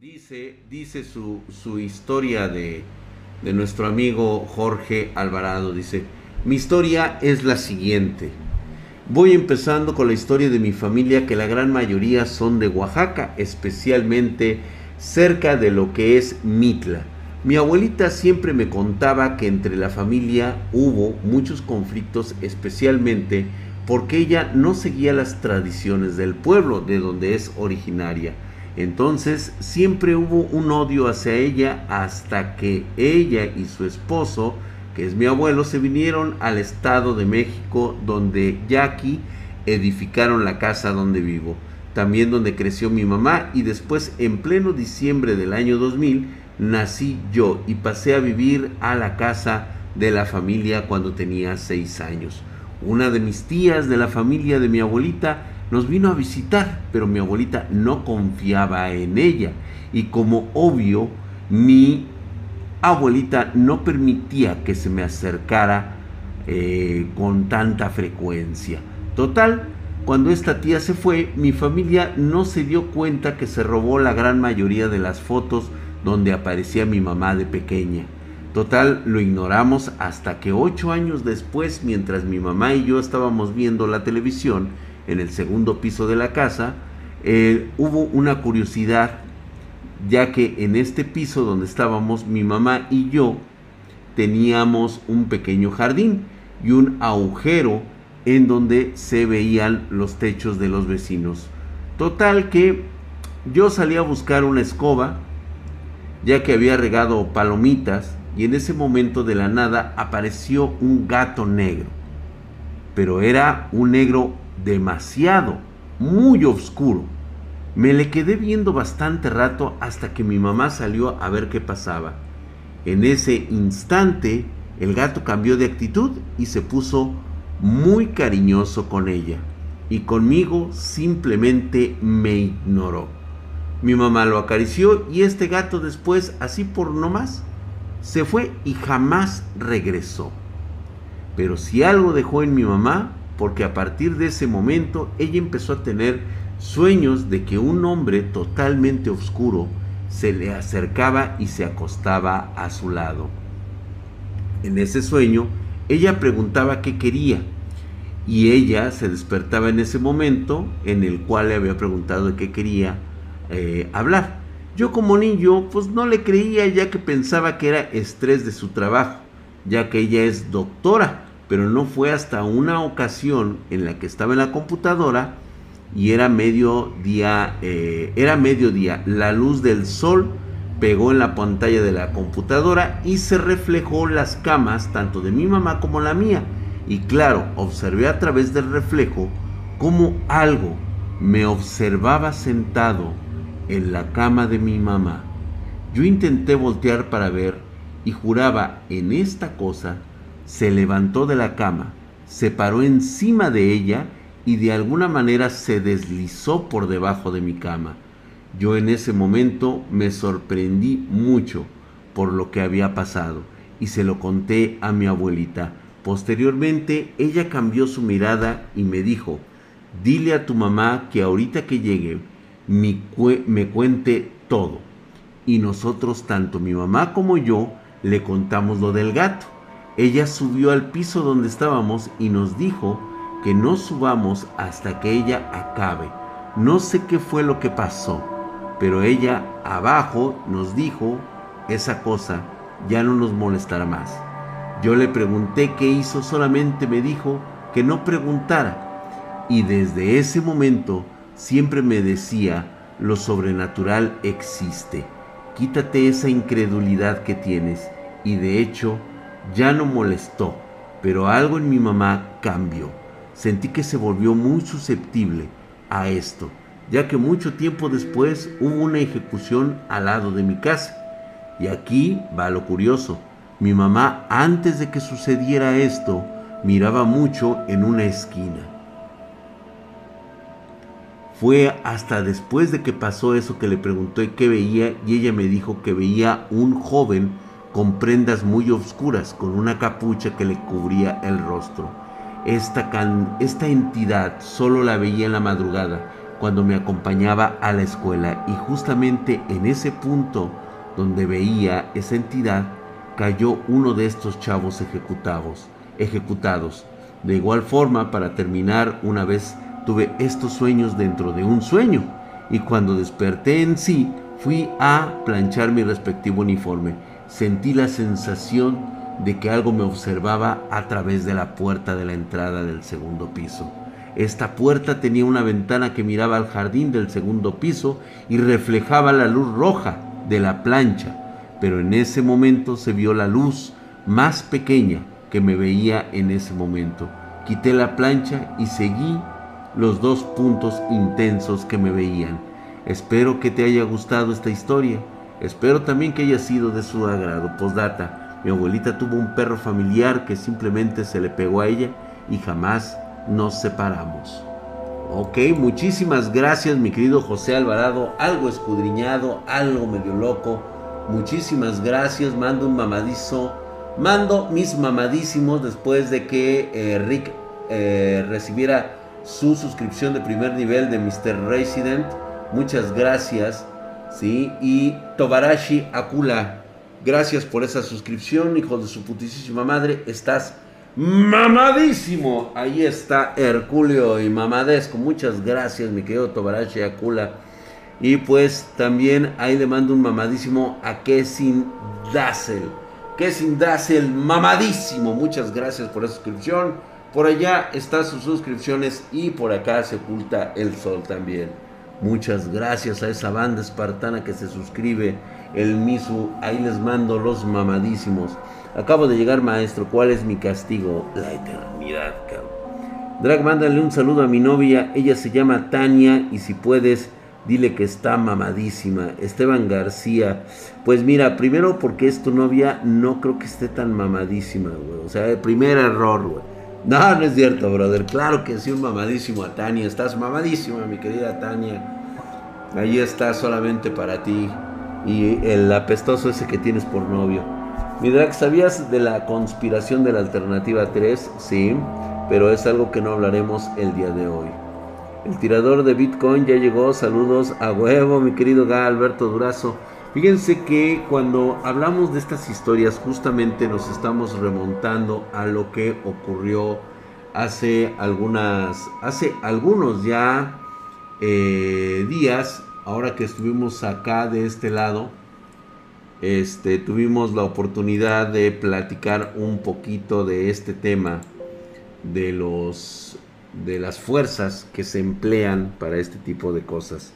Dice, dice su, su historia de, de nuestro amigo Jorge Alvarado. Dice, mi historia es la siguiente. Voy empezando con la historia de mi familia, que la gran mayoría son de Oaxaca, especialmente cerca de lo que es Mitla. Mi abuelita siempre me contaba que entre la familia hubo muchos conflictos, especialmente porque ella no seguía las tradiciones del pueblo de donde es originaria. Entonces siempre hubo un odio hacia ella hasta que ella y su esposo, que es mi abuelo, se vinieron al Estado de México donde Jackie edificaron la casa donde vivo, también donde creció mi mamá y después en pleno diciembre del año 2000 nací yo y pasé a vivir a la casa de la familia cuando tenía seis años. Una de mis tías de la familia de mi abuelita nos vino a visitar, pero mi abuelita no confiaba en ella. Y como obvio, mi abuelita no permitía que se me acercara eh, con tanta frecuencia. Total, cuando esta tía se fue, mi familia no se dio cuenta que se robó la gran mayoría de las fotos donde aparecía mi mamá de pequeña. Total, lo ignoramos hasta que ocho años después, mientras mi mamá y yo estábamos viendo la televisión, en el segundo piso de la casa, eh, hubo una curiosidad, ya que en este piso donde estábamos, mi mamá y yo teníamos un pequeño jardín y un agujero en donde se veían los techos de los vecinos. Total que yo salí a buscar una escoba, ya que había regado palomitas, y en ese momento de la nada apareció un gato negro. Pero era un negro demasiado, muy oscuro. Me le quedé viendo bastante rato hasta que mi mamá salió a ver qué pasaba. En ese instante, el gato cambió de actitud y se puso muy cariñoso con ella. Y conmigo simplemente me ignoró. Mi mamá lo acarició y este gato después, así por no más, se fue y jamás regresó. Pero si algo dejó en mi mamá porque a partir de ese momento ella empezó a tener sueños de que un hombre totalmente oscuro se le acercaba y se acostaba a su lado. En ese sueño, ella preguntaba qué quería y ella se despertaba en ese momento en el cual le había preguntado de qué quería eh, hablar. Yo como niño pues no le creía ya que pensaba que era estrés de su trabajo, ya que ella es doctora pero no fue hasta una ocasión en la que estaba en la computadora y era mediodía, eh, era la luz del sol pegó en la pantalla de la computadora y se reflejó las camas tanto de mi mamá como la mía. Y claro, observé a través del reflejo como algo me observaba sentado en la cama de mi mamá. Yo intenté voltear para ver y juraba en esta cosa se levantó de la cama, se paró encima de ella y de alguna manera se deslizó por debajo de mi cama. Yo en ese momento me sorprendí mucho por lo que había pasado y se lo conté a mi abuelita. Posteriormente ella cambió su mirada y me dijo, dile a tu mamá que ahorita que llegue me cuente todo. Y nosotros, tanto mi mamá como yo, le contamos lo del gato. Ella subió al piso donde estábamos y nos dijo que no subamos hasta que ella acabe. No sé qué fue lo que pasó, pero ella abajo nos dijo esa cosa ya no nos molestará más. Yo le pregunté qué hizo, solamente me dijo que no preguntara. Y desde ese momento siempre me decía, lo sobrenatural existe. Quítate esa incredulidad que tienes. Y de hecho, ya no molestó, pero algo en mi mamá cambió. Sentí que se volvió muy susceptible a esto, ya que mucho tiempo después hubo una ejecución al lado de mi casa. Y aquí va lo curioso. Mi mamá, antes de que sucediera esto, miraba mucho en una esquina. Fue hasta después de que pasó eso que le pregunté qué veía y ella me dijo que veía un joven con prendas muy oscuras, con una capucha que le cubría el rostro. Esta, esta entidad solo la veía en la madrugada cuando me acompañaba a la escuela y justamente en ese punto donde veía esa entidad cayó uno de estos chavos ejecutados, ejecutados. De igual forma, para terminar, una vez tuve estos sueños dentro de un sueño y cuando desperté en sí, fui a planchar mi respectivo uniforme. Sentí la sensación de que algo me observaba a través de la puerta de la entrada del segundo piso. Esta puerta tenía una ventana que miraba al jardín del segundo piso y reflejaba la luz roja de la plancha, pero en ese momento se vio la luz más pequeña que me veía en ese momento. Quité la plancha y seguí los dos puntos intensos que me veían. Espero que te haya gustado esta historia. Espero también que haya sido de su agrado. Postdata, mi abuelita tuvo un perro familiar que simplemente se le pegó a ella y jamás nos separamos. Ok, muchísimas gracias mi querido José Alvarado, algo escudriñado, algo medio loco. Muchísimas gracias, mando un mamadizo, mando mis mamadísimos después de que eh, Rick eh, recibiera su suscripción de primer nivel de Mr. Resident. Muchas gracias, ¿sí? Y Tobarashi Akula, gracias por esa suscripción, hijo de su putísima madre, estás mamadísimo. Ahí está Herculeo y Mamadesco. Muchas gracias, mi querido Tobarashi Akula. Y pues también ahí le mando un mamadísimo a Kessin Dassel. Kessin Dassel, mamadísimo. Muchas gracias por la suscripción. Por allá están sus suscripciones y por acá se oculta el sol también. Muchas gracias a esa banda espartana que se suscribe. El Misu, ahí les mando los mamadísimos. Acabo de llegar, maestro. ¿Cuál es mi castigo? La eternidad, cabrón. Drag, mándale un saludo a mi novia. Ella se llama Tania. Y si puedes, dile que está mamadísima. Esteban García. Pues mira, primero porque es tu novia, no creo que esté tan mamadísima, güey. O sea, el primer error, güey. No, no es cierto, brother. Claro que sí, un mamadísimo a Tania. Estás mamadísima, mi querida Tania. Ahí está solamente para ti. Y el apestoso ese que tienes por novio. Mi drag, ¿sabías de la conspiración de la alternativa 3? Sí, pero es algo que no hablaremos el día de hoy. El tirador de Bitcoin ya llegó. Saludos a huevo, mi querido Ga Alberto Durazo. Fíjense que cuando hablamos de estas historias, justamente nos estamos remontando a lo que ocurrió hace algunas, hace algunos ya eh, días. Ahora que estuvimos acá de este lado, este, tuvimos la oportunidad de platicar un poquito de este tema de los de las fuerzas que se emplean para este tipo de cosas.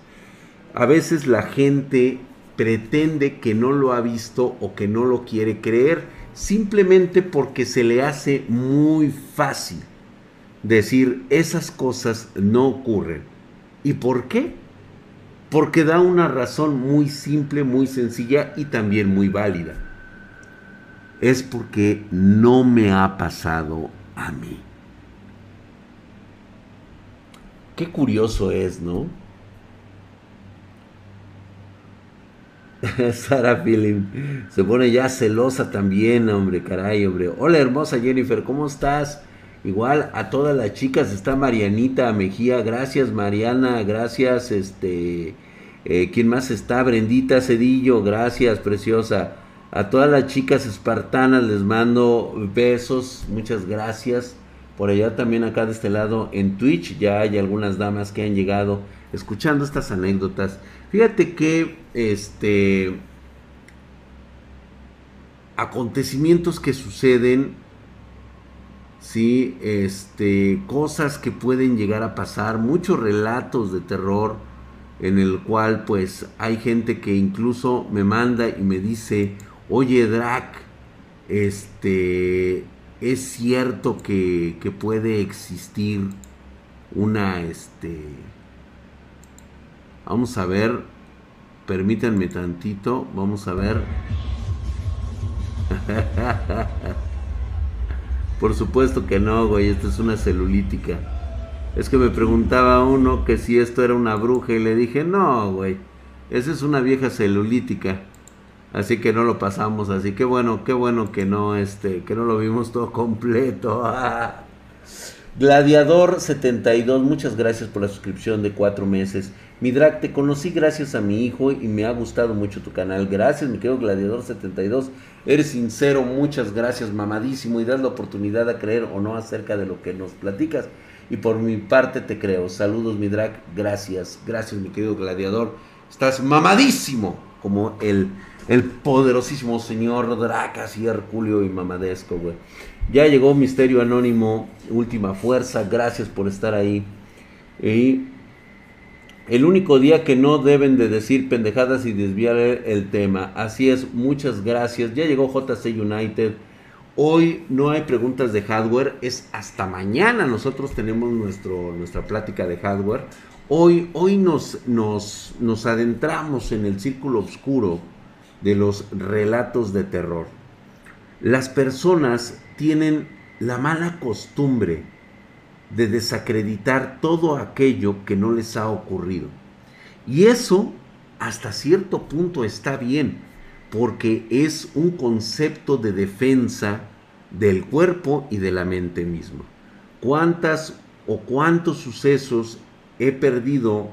A veces la gente pretende que no lo ha visto o que no lo quiere creer simplemente porque se le hace muy fácil decir esas cosas no ocurren. ¿Y por qué? Porque da una razón muy simple, muy sencilla y también muy válida. Es porque no me ha pasado a mí. Qué curioso es, ¿no? Sara Philip se pone ya celosa también, hombre, caray, hombre. Hola, hermosa Jennifer, ¿cómo estás? Igual a todas las chicas está Marianita Mejía, gracias Mariana, gracias este eh, ¿Quién más está? Brendita Cedillo, gracias, preciosa. A todas las chicas espartanas les mando besos, muchas gracias. Por allá también acá de este lado en Twitch ya hay algunas damas que han llegado escuchando estas anécdotas. Fíjate que este acontecimientos que suceden, sí, este cosas que pueden llegar a pasar, muchos relatos de terror en el cual pues hay gente que incluso me manda y me dice, oye Drac, este, es cierto que, que puede existir una, este, vamos a ver, permítanme tantito, vamos a ver. Por supuesto que no, güey, esto es una celulítica. Es que me preguntaba uno que si esto era una bruja y le dije, no, güey, esa es una vieja celulítica. Así que no lo pasamos, así que bueno, qué bueno que no, este, que no lo vimos todo completo. Gladiador72, muchas gracias por la suscripción de cuatro meses. Mi drag, te conocí gracias a mi hijo y me ha gustado mucho tu canal. Gracias, mi querido Gladiador72. Eres sincero, muchas gracias, mamadísimo. Y das la oportunidad a creer o no acerca de lo que nos platicas. Y por mi parte te creo. Saludos, mi drag. Gracias, gracias, mi querido Gladiador. Estás mamadísimo como el, el poderosísimo señor Dracas y Herculio y mamadesco, güey. Ya llegó Misterio Anónimo, última fuerza, gracias por estar ahí. Y el único día que no deben de decir pendejadas y desviar el tema. Así es, muchas gracias. Ya llegó JC United. Hoy no hay preguntas de hardware, es hasta mañana. Nosotros tenemos nuestro, nuestra plática de hardware. Hoy, hoy nos, nos, nos adentramos en el círculo oscuro de los relatos de terror. Las personas tienen la mala costumbre de desacreditar todo aquello que no les ha ocurrido. Y eso hasta cierto punto está bien, porque es un concepto de defensa del cuerpo y de la mente misma. ¿Cuántas o cuántos sucesos he perdido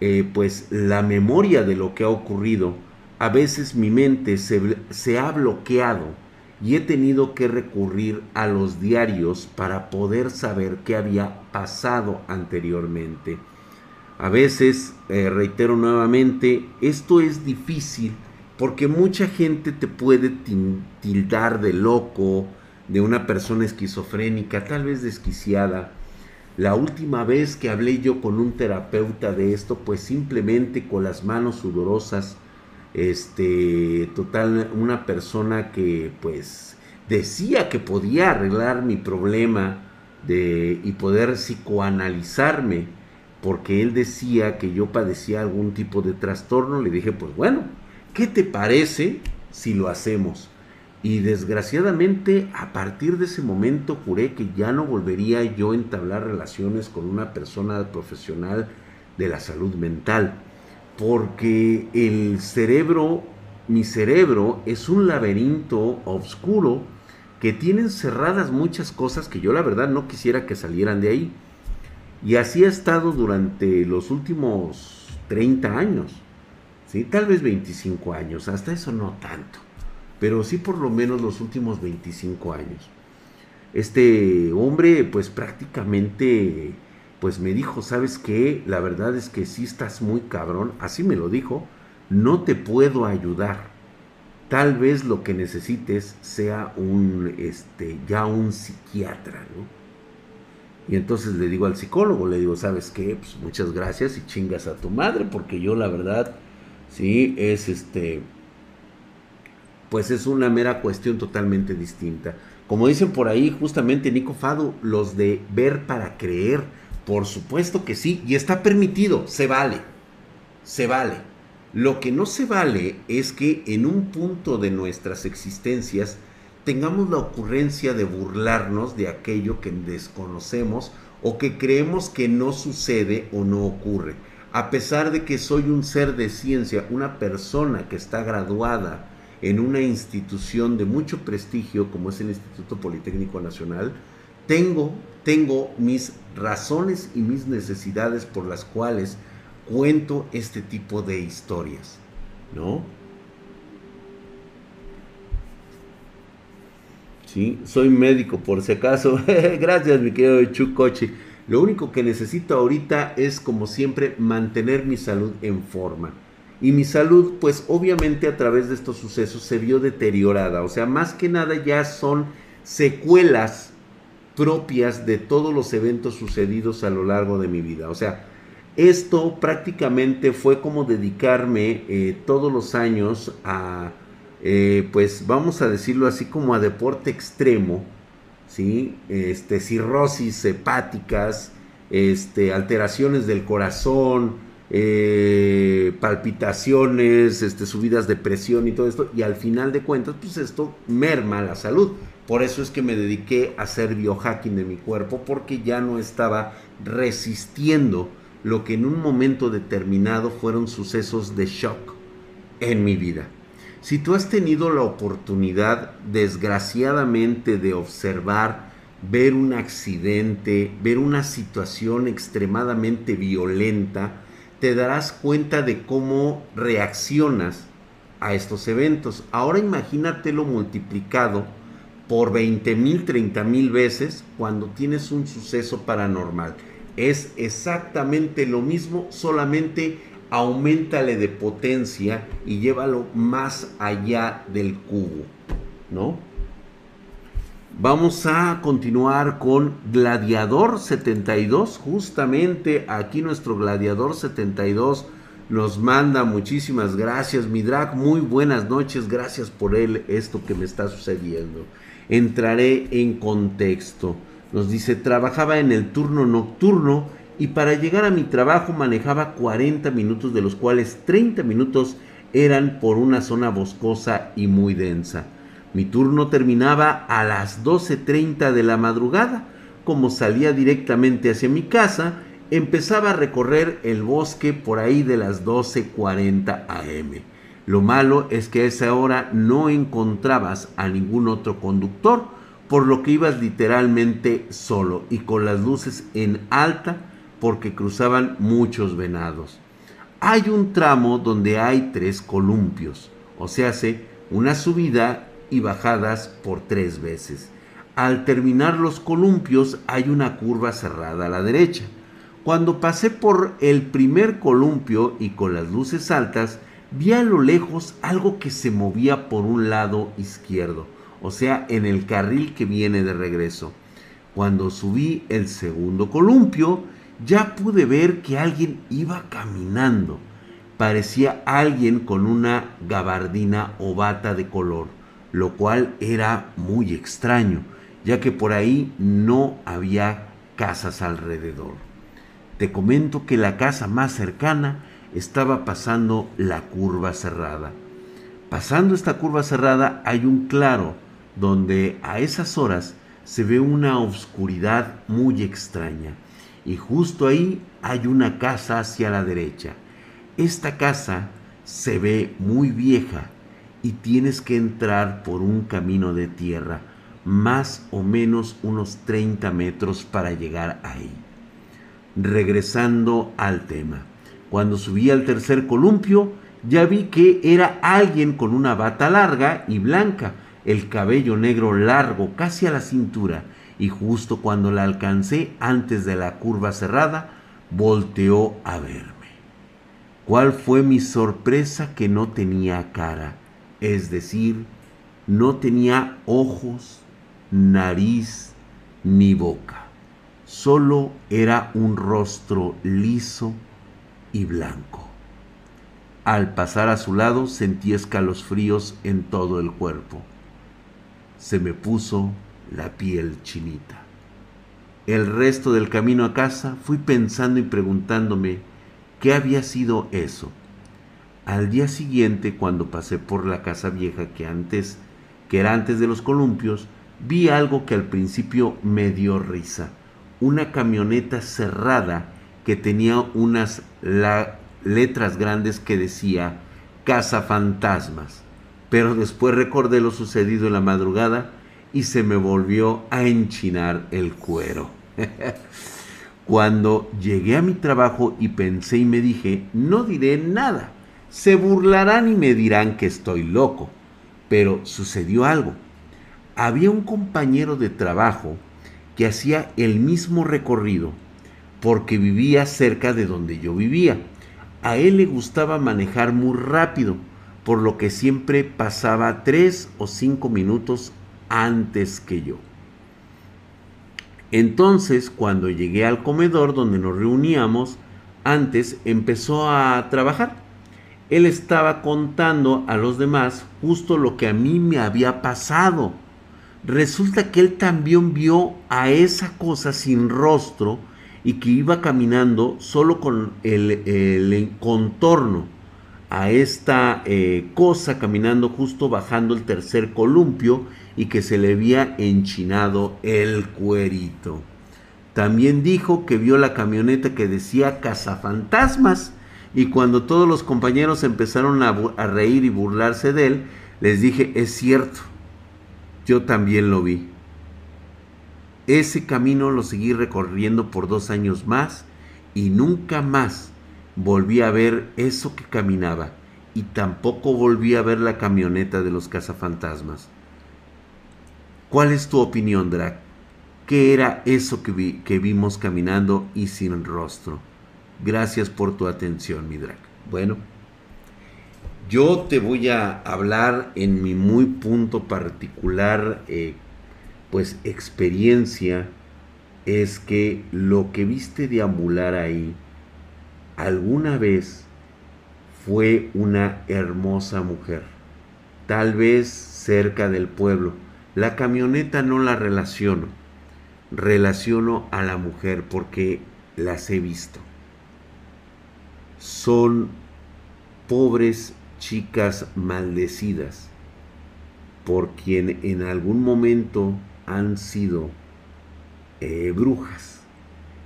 eh, pues la memoria de lo que ha ocurrido? A veces mi mente se, se ha bloqueado y he tenido que recurrir a los diarios para poder saber qué había pasado anteriormente. A veces, eh, reitero nuevamente, esto es difícil porque mucha gente te puede tildar de loco, de una persona esquizofrénica, tal vez desquiciada. La última vez que hablé yo con un terapeuta de esto, pues simplemente con las manos sudorosas, este, total, una persona que pues decía que podía arreglar mi problema de, y poder psicoanalizarme, porque él decía que yo padecía algún tipo de trastorno, le dije, pues bueno, ¿qué te parece si lo hacemos? Y desgraciadamente a partir de ese momento juré que ya no volvería yo a entablar relaciones con una persona profesional de la salud mental porque el cerebro, mi cerebro, es un laberinto oscuro que tiene encerradas muchas cosas que yo la verdad no quisiera que salieran de ahí. Y así ha estado durante los últimos 30 años, ¿sí? tal vez 25 años, hasta eso no tanto, pero sí por lo menos los últimos 25 años. Este hombre pues prácticamente pues me dijo, ¿sabes qué? La verdad es que sí estás muy cabrón, así me lo dijo, no te puedo ayudar. Tal vez lo que necesites sea un, este, ya un psiquiatra, ¿no? Y entonces le digo al psicólogo, le digo, ¿sabes qué? Pues muchas gracias y chingas a tu madre, porque yo la verdad, sí, es este, pues es una mera cuestión totalmente distinta. Como dicen por ahí, justamente Nico Fado, los de ver para creer por supuesto que sí, y está permitido, se vale, se vale. Lo que no se vale es que en un punto de nuestras existencias tengamos la ocurrencia de burlarnos de aquello que desconocemos o que creemos que no sucede o no ocurre. A pesar de que soy un ser de ciencia, una persona que está graduada en una institución de mucho prestigio como es el Instituto Politécnico Nacional, tengo, tengo mis razones y mis necesidades por las cuales cuento este tipo de historias, ¿no? Sí, soy médico por si acaso. Gracias, mi querido Chucoche. Lo único que necesito ahorita es, como siempre, mantener mi salud en forma. Y mi salud, pues obviamente a través de estos sucesos se vio deteriorada. O sea, más que nada ya son secuelas propias de todos los eventos sucedidos a lo largo de mi vida. O sea, esto prácticamente fue como dedicarme eh, todos los años a, eh, pues vamos a decirlo así, como a deporte extremo, ¿sí? Este, cirrosis hepáticas, este, alteraciones del corazón, eh, palpitaciones, este, subidas de presión y todo esto, y al final de cuentas, pues esto merma la salud. Por eso es que me dediqué a hacer biohacking de mi cuerpo porque ya no estaba resistiendo lo que en un momento determinado fueron sucesos de shock en mi vida. Si tú has tenido la oportunidad, desgraciadamente, de observar ver un accidente, ver una situación extremadamente violenta, te darás cuenta de cómo reaccionas a estos eventos. Ahora imagínatelo multiplicado por 20 mil, 30 mil veces cuando tienes un suceso paranormal. Es exactamente lo mismo, solamente aumentale de potencia y llévalo más allá del cubo, ¿no? Vamos a continuar con Gladiador 72. Justamente aquí nuestro Gladiador 72 nos manda muchísimas gracias. Mi drag, muy buenas noches. Gracias por él, esto que me está sucediendo. Entraré en contexto. Nos dice, trabajaba en el turno nocturno y para llegar a mi trabajo manejaba 40 minutos, de los cuales 30 minutos eran por una zona boscosa y muy densa. Mi turno terminaba a las 12.30 de la madrugada. Como salía directamente hacia mi casa, empezaba a recorrer el bosque por ahí de las 12.40 am. Lo malo es que a esa hora no encontrabas a ningún otro conductor, por lo que ibas literalmente solo y con las luces en alta porque cruzaban muchos venados. Hay un tramo donde hay tres columpios, o sea, hace una subida y bajadas por tres veces. Al terminar los columpios hay una curva cerrada a la derecha. Cuando pasé por el primer columpio y con las luces altas, vi a lo lejos algo que se movía por un lado izquierdo, o sea, en el carril que viene de regreso. Cuando subí el segundo columpio, ya pude ver que alguien iba caminando. Parecía alguien con una gabardina o bata de color lo cual era muy extraño, ya que por ahí no había casas alrededor. Te comento que la casa más cercana estaba pasando la curva cerrada. Pasando esta curva cerrada hay un claro donde a esas horas se ve una oscuridad muy extraña y justo ahí hay una casa hacia la derecha. Esta casa se ve muy vieja y tienes que entrar por un camino de tierra, más o menos unos 30 metros para llegar ahí. Regresando al tema, cuando subí al tercer columpio, ya vi que era alguien con una bata larga y blanca, el cabello negro largo casi a la cintura, y justo cuando la alcancé antes de la curva cerrada, volteó a verme. ¿Cuál fue mi sorpresa que no tenía cara? Es decir, no tenía ojos, nariz ni boca, solo era un rostro liso y blanco. Al pasar a su lado sentí escalofríos en todo el cuerpo. Se me puso la piel chinita. El resto del camino a casa fui pensando y preguntándome qué había sido eso al día siguiente, cuando pasé por la casa vieja que antes, que era antes de los columpios, vi algo que al principio me dio risa. Una camioneta cerrada que tenía unas letras grandes que decía Casa Fantasmas. Pero después recordé lo sucedido en la madrugada y se me volvió a enchinar el cuero. Cuando llegué a mi trabajo y pensé y me dije, no diré nada se burlarán y me dirán que estoy loco, pero sucedió algo. Había un compañero de trabajo que hacía el mismo recorrido porque vivía cerca de donde yo vivía. A él le gustaba manejar muy rápido, por lo que siempre pasaba tres o cinco minutos antes que yo. Entonces, cuando llegué al comedor donde nos reuníamos, antes empezó a trabajar él estaba contando a los demás justo lo que a mí me había pasado. Resulta que él también vio a esa cosa sin rostro y que iba caminando solo con el, contorno a esta eh, cosa caminando justo bajando el tercer columpio y que se le había enchinado el cuerito. También dijo que vio la camioneta que decía cazafantasmas y cuando todos los compañeros empezaron a, reír y burlarse de él, les dije, es cierto, yo también lo vi. Ese camino lo seguí recorriendo por dos años más y nunca más volví a ver eso que caminaba y tampoco volví a ver la camioneta de los cazafantasmas. ¿Cuál es tu opinión, Drac? ¿Qué era eso que, que vimos caminando y sin rostro? Gracias por tu atención, mi Drac. Bueno, yo te voy a hablar en mi muy punto particular eh, pues experiencia es que lo que viste deambular ahí alguna vez fue una hermosa mujer, tal vez cerca del pueblo. La camioneta no la relaciono, relaciono a la mujer porque las he visto. Son pobres chicas maldecidas por quien en algún momento han sido eh, brujas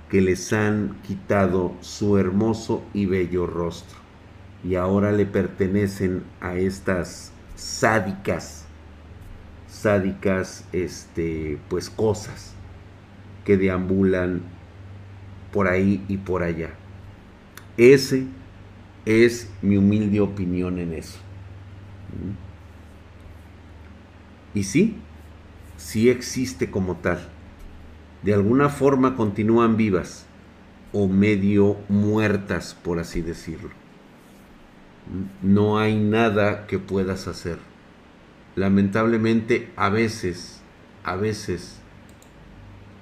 que les han quitado su hermoso y bello rostro. Y ahora le pertenecen a estas sádicas sádicas este pues cosas que deambulan por ahí y por allá ese es mi humilde opinión en eso y sí sí existe como tal. De alguna forma continúan vivas o medio muertas, por así decirlo. No hay nada que puedas hacer. Lamentablemente a veces, a veces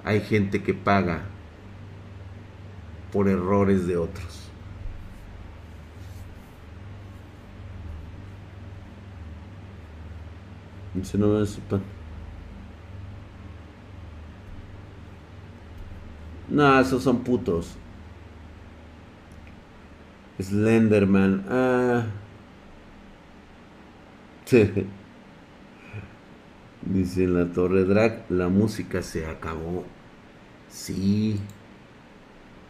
hay gente que paga por errores de otros. No No, esos son putos. Slenderman. Ah. Dice en la Torre Drag, la música se acabó. Sí.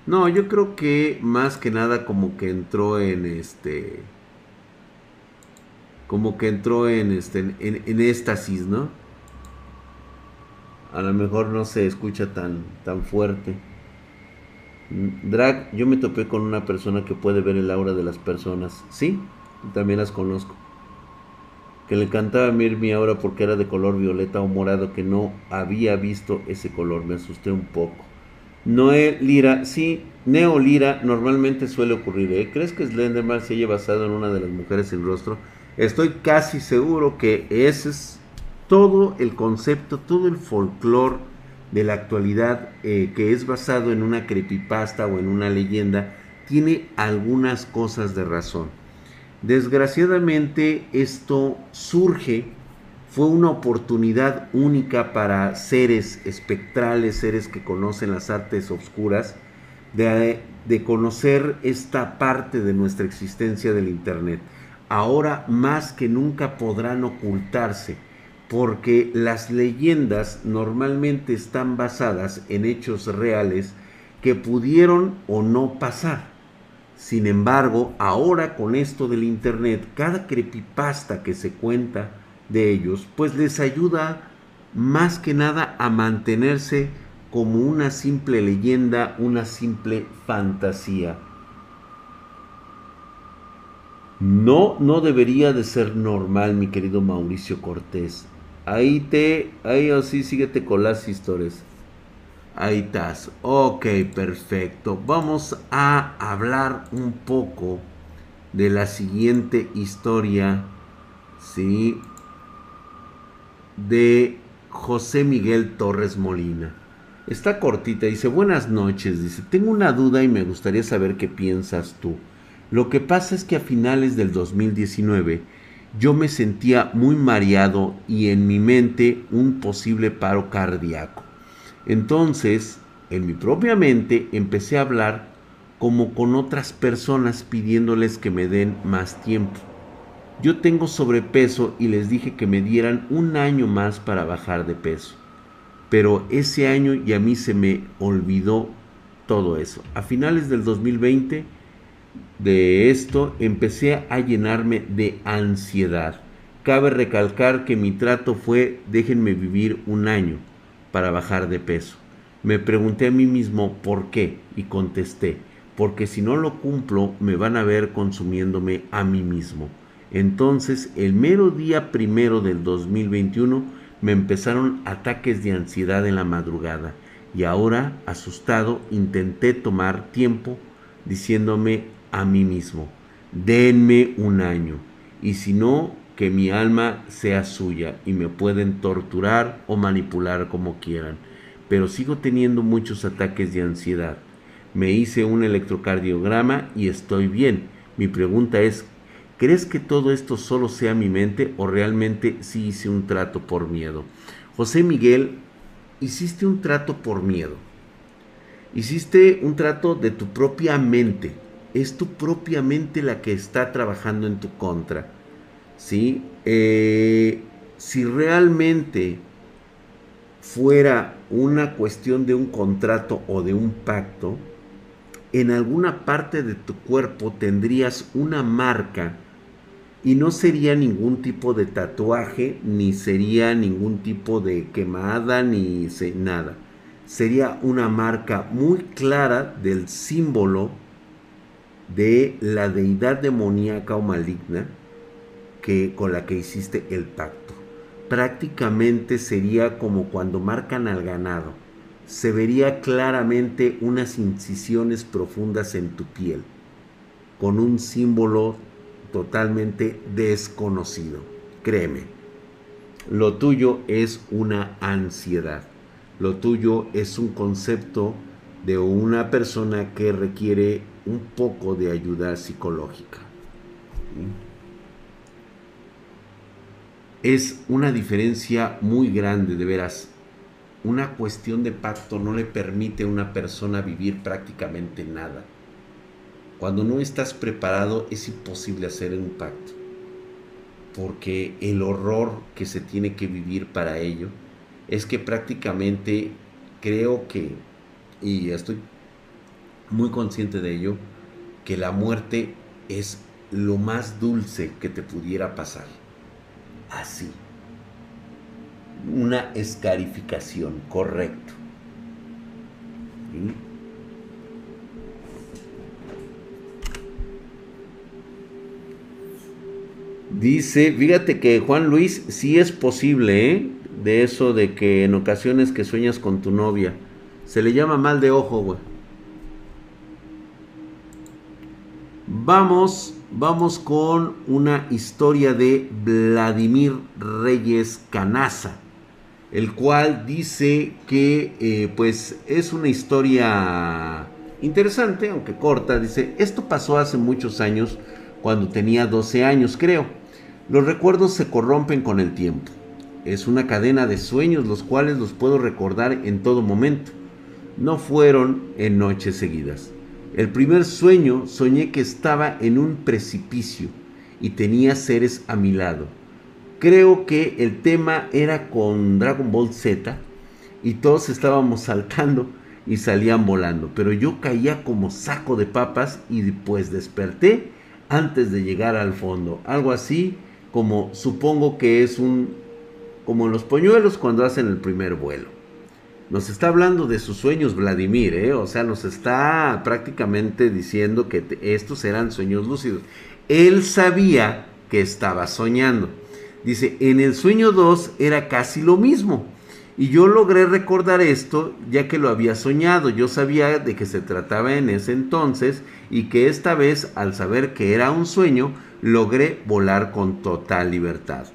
No, yo creo que más que nada como que entró en este... Como que entró en este... En, en éxtasis, ¿no? A lo mejor no se escucha tan, tan fuerte. Drag, yo me topé con una persona que puede ver el aura de las personas. Sí, también las conozco. Que le encantaba ver mi aura porque era de color violeta o morado, que no había visto ese color. Me asusté un poco. Noé Lira, sí, Neo Lira normalmente suele ocurrir. ¿eh? ¿Crees que Slenderman se haya basado en una de las mujeres sin rostro? Estoy casi seguro que ese es todo el concepto, todo el folclore de la actualidad eh, que es basado en una creepypasta o en una leyenda, tiene algunas cosas de razón. Desgraciadamente esto surge, fue una oportunidad única para seres espectrales, seres que conocen las artes oscuras, de, de conocer esta parte de nuestra existencia del Internet. Ahora más que nunca podrán ocultarse porque las leyendas normalmente están basadas en hechos reales que pudieron o no pasar. Sin embargo, ahora con esto del internet, cada creepypasta que se cuenta de ellos, pues les ayuda más que nada a mantenerse como una simple leyenda, una simple fantasía. No, no debería de ser normal, mi querido Mauricio Cortés. Ahí te, ahí o sí, síguete con las historias. Ahí estás. Ok, perfecto. Vamos a hablar un poco de la siguiente historia. Sí. De José Miguel Torres Molina. Está cortita, dice, buenas noches, dice, tengo una duda y me gustaría saber qué piensas tú. Lo que pasa es que a finales del 2019 yo me sentía muy mareado y en mi mente un posible paro cardíaco. Entonces, en mi propia mente empecé a hablar como con otras personas pidiéndoles que me den más tiempo. Yo tengo sobrepeso y les dije que me dieran un año más para bajar de peso. Pero ese año y a mí se me olvidó todo eso. A finales del 2020 de esto empecé a llenarme de ansiedad. Cabe recalcar que mi trato fue déjenme vivir un año. para bajar de peso. Me pregunté a mí mismo por qué y contesté, porque si no lo cumplo me van a ver consumiéndome a mí mismo. Entonces, el mero día primero del 2021 me empezaron ataques de ansiedad en la madrugada y ahora, asustado, intenté tomar tiempo diciéndome a mí mismo, denme un año y si no, que mi alma sea suya y me pueden torturar o manipular como quieran. Pero sigo teniendo muchos ataques de ansiedad. Me hice un electrocardiograma y estoy bien. Mi pregunta es, ¿crees que todo esto solo sea mi mente o realmente sí hice un trato por miedo? José Miguel, hiciste un trato por miedo. Hiciste un trato de tu propia mente. Es tu propia mente la que está trabajando en tu contra. ¿Sí? Eh, si realmente fuera una cuestión de un contrato o de un pacto, en alguna parte de tu cuerpo tendrías una marca y no sería ningún tipo de tatuaje, ni sería ningún tipo de quemada, ni nada. Sería una marca muy clara del símbolo de la deidad demoníaca o maligna que, con la que hiciste el pacto. Prácticamente sería como cuando marcan al ganado se vería claramente unas incisiones profundas en tu piel, con un símbolo totalmente desconocido. Créeme, lo tuyo es una ansiedad, lo tuyo es un concepto de una persona que requiere un poco de ayuda psicológica. Es una diferencia muy grande, de veras una cuestión de pacto no le permite a una persona vivir prácticamente nada. Cuando no estás preparado es imposible hacer un pacto, porque el horror que se tiene que vivir para ello es que prácticamente creo que, y estoy muy consciente de ello, que la muerte es lo más dulce que te pudiera pasar. Así una escarificación, correcto. Dice, fíjate que Juan Luis sí es posible, ¿eh? De eso de que en ocasiones que sueñas con tu novia. Se le llama mal de ojo, güey. Vamos, vamos con una historia de Vladimir Reyes Canaza el cual dice que eh, pues es una historia interesante, aunque corta. Dice, esto pasó hace muchos años, cuando tenía 12 años creo. Los recuerdos se corrompen con el tiempo. Es una cadena de sueños los cuales los puedo recordar en todo momento. No fueron en noches seguidas. El primer sueño soñé que estaba en un precipicio y tenía seres a mi lado creo que el tema era con Dragon Ball Z y todos estábamos saltando y salían volando, pero yo caía como saco de papas y pues desperté antes de llegar al fondo, algo así como supongo que es un como los polluelos cuando hacen el primer vuelo. Nos está hablando de sus sueños Vladimir, ¿eh? o sea, nos está prácticamente diciendo que estos eran sueños lúcidos. Él sabía que estaba soñando. Dice, en el sueño 2 era casi lo mismo. Y yo logré recordar esto ya que lo había soñado. Yo sabía de que se trataba en ese entonces y que esta vez, al saber que era un sueño, logré volar con total libertad.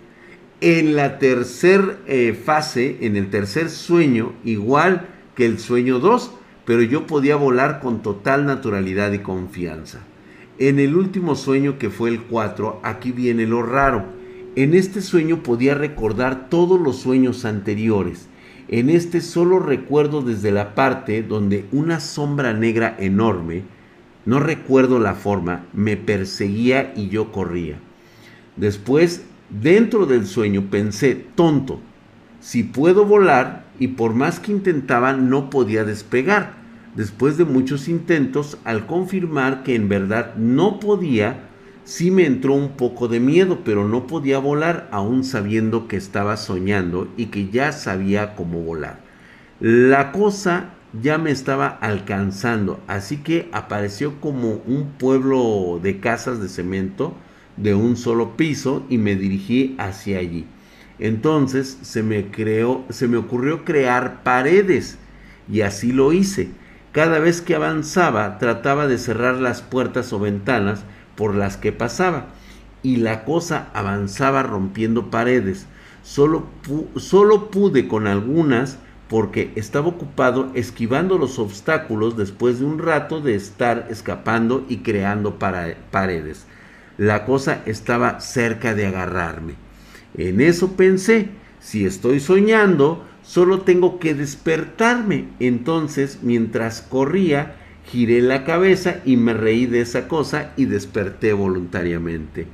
En la tercera eh, fase, en el tercer sueño, igual que el sueño 2, pero yo podía volar con total naturalidad y confianza. En el último sueño, que fue el 4, aquí viene lo raro en este sueño podía recordar todos los sueños anteriores. En este solo recuerdo desde la parte donde una sombra negra enorme, no recuerdo la forma, me perseguía y yo corría. Después, dentro del sueño, pensé, tonto, si puedo volar y por más que intentaba no podía despegar. Después de muchos intentos, al confirmar que en verdad no podía, sí me entró un poco de miedo, pero no podía volar aún sabiendo que estaba soñando y que ya sabía cómo volar. La cosa ya me estaba alcanzando, así que apareció como un pueblo de casas de cemento de un solo piso y me dirigí hacia allí. Entonces se me creó, se me ocurrió crear paredes y así lo hice. Cada vez que avanzaba trataba de cerrar las puertas o ventanas por las que pasaba y la cosa avanzaba rompiendo paredes. Solo, solo pude con algunas porque estaba ocupado esquivando los obstáculos después de un rato de estar escapando y creando paredes. La cosa estaba cerca de agarrarme. En eso pensé, si estoy soñando, solo tengo que despertarme. Entonces, mientras corría, giré la cabeza y me reí de esa cosa y desperté voluntariamente.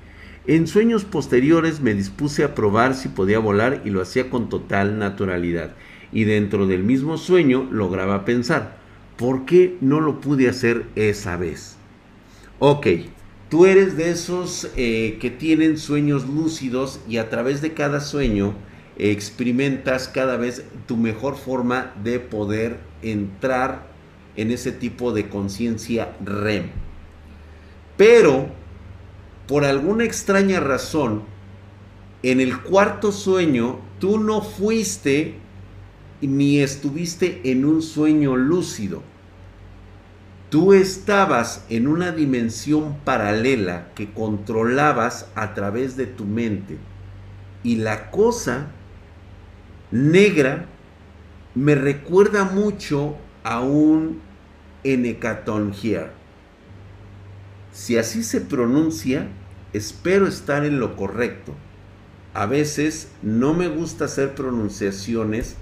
En sueños posteriores me dispuse a probar si podía volar y lo hacía con total naturalidad. Y dentro del mismo sueño lograba pensar, ¿por qué no lo pude hacer esa vez? Ok, tú eres de esos eh, que tienen sueños lúcidos y a través de cada sueño experimentas cada vez tu mejor forma de poder entrar en ese tipo de conciencia REM. Pero, por alguna extraña razón, en el cuarto sueño, tú no fuiste ni estuviste en un sueño lúcido. Tú estabas en una dimensión paralela que controlabas a través de tu mente. Y la cosa negra me recuerda mucho a un Enecaton here. Si así se pronuncia, espero estar en lo correcto. A veces no me gusta hacer pronunciaciones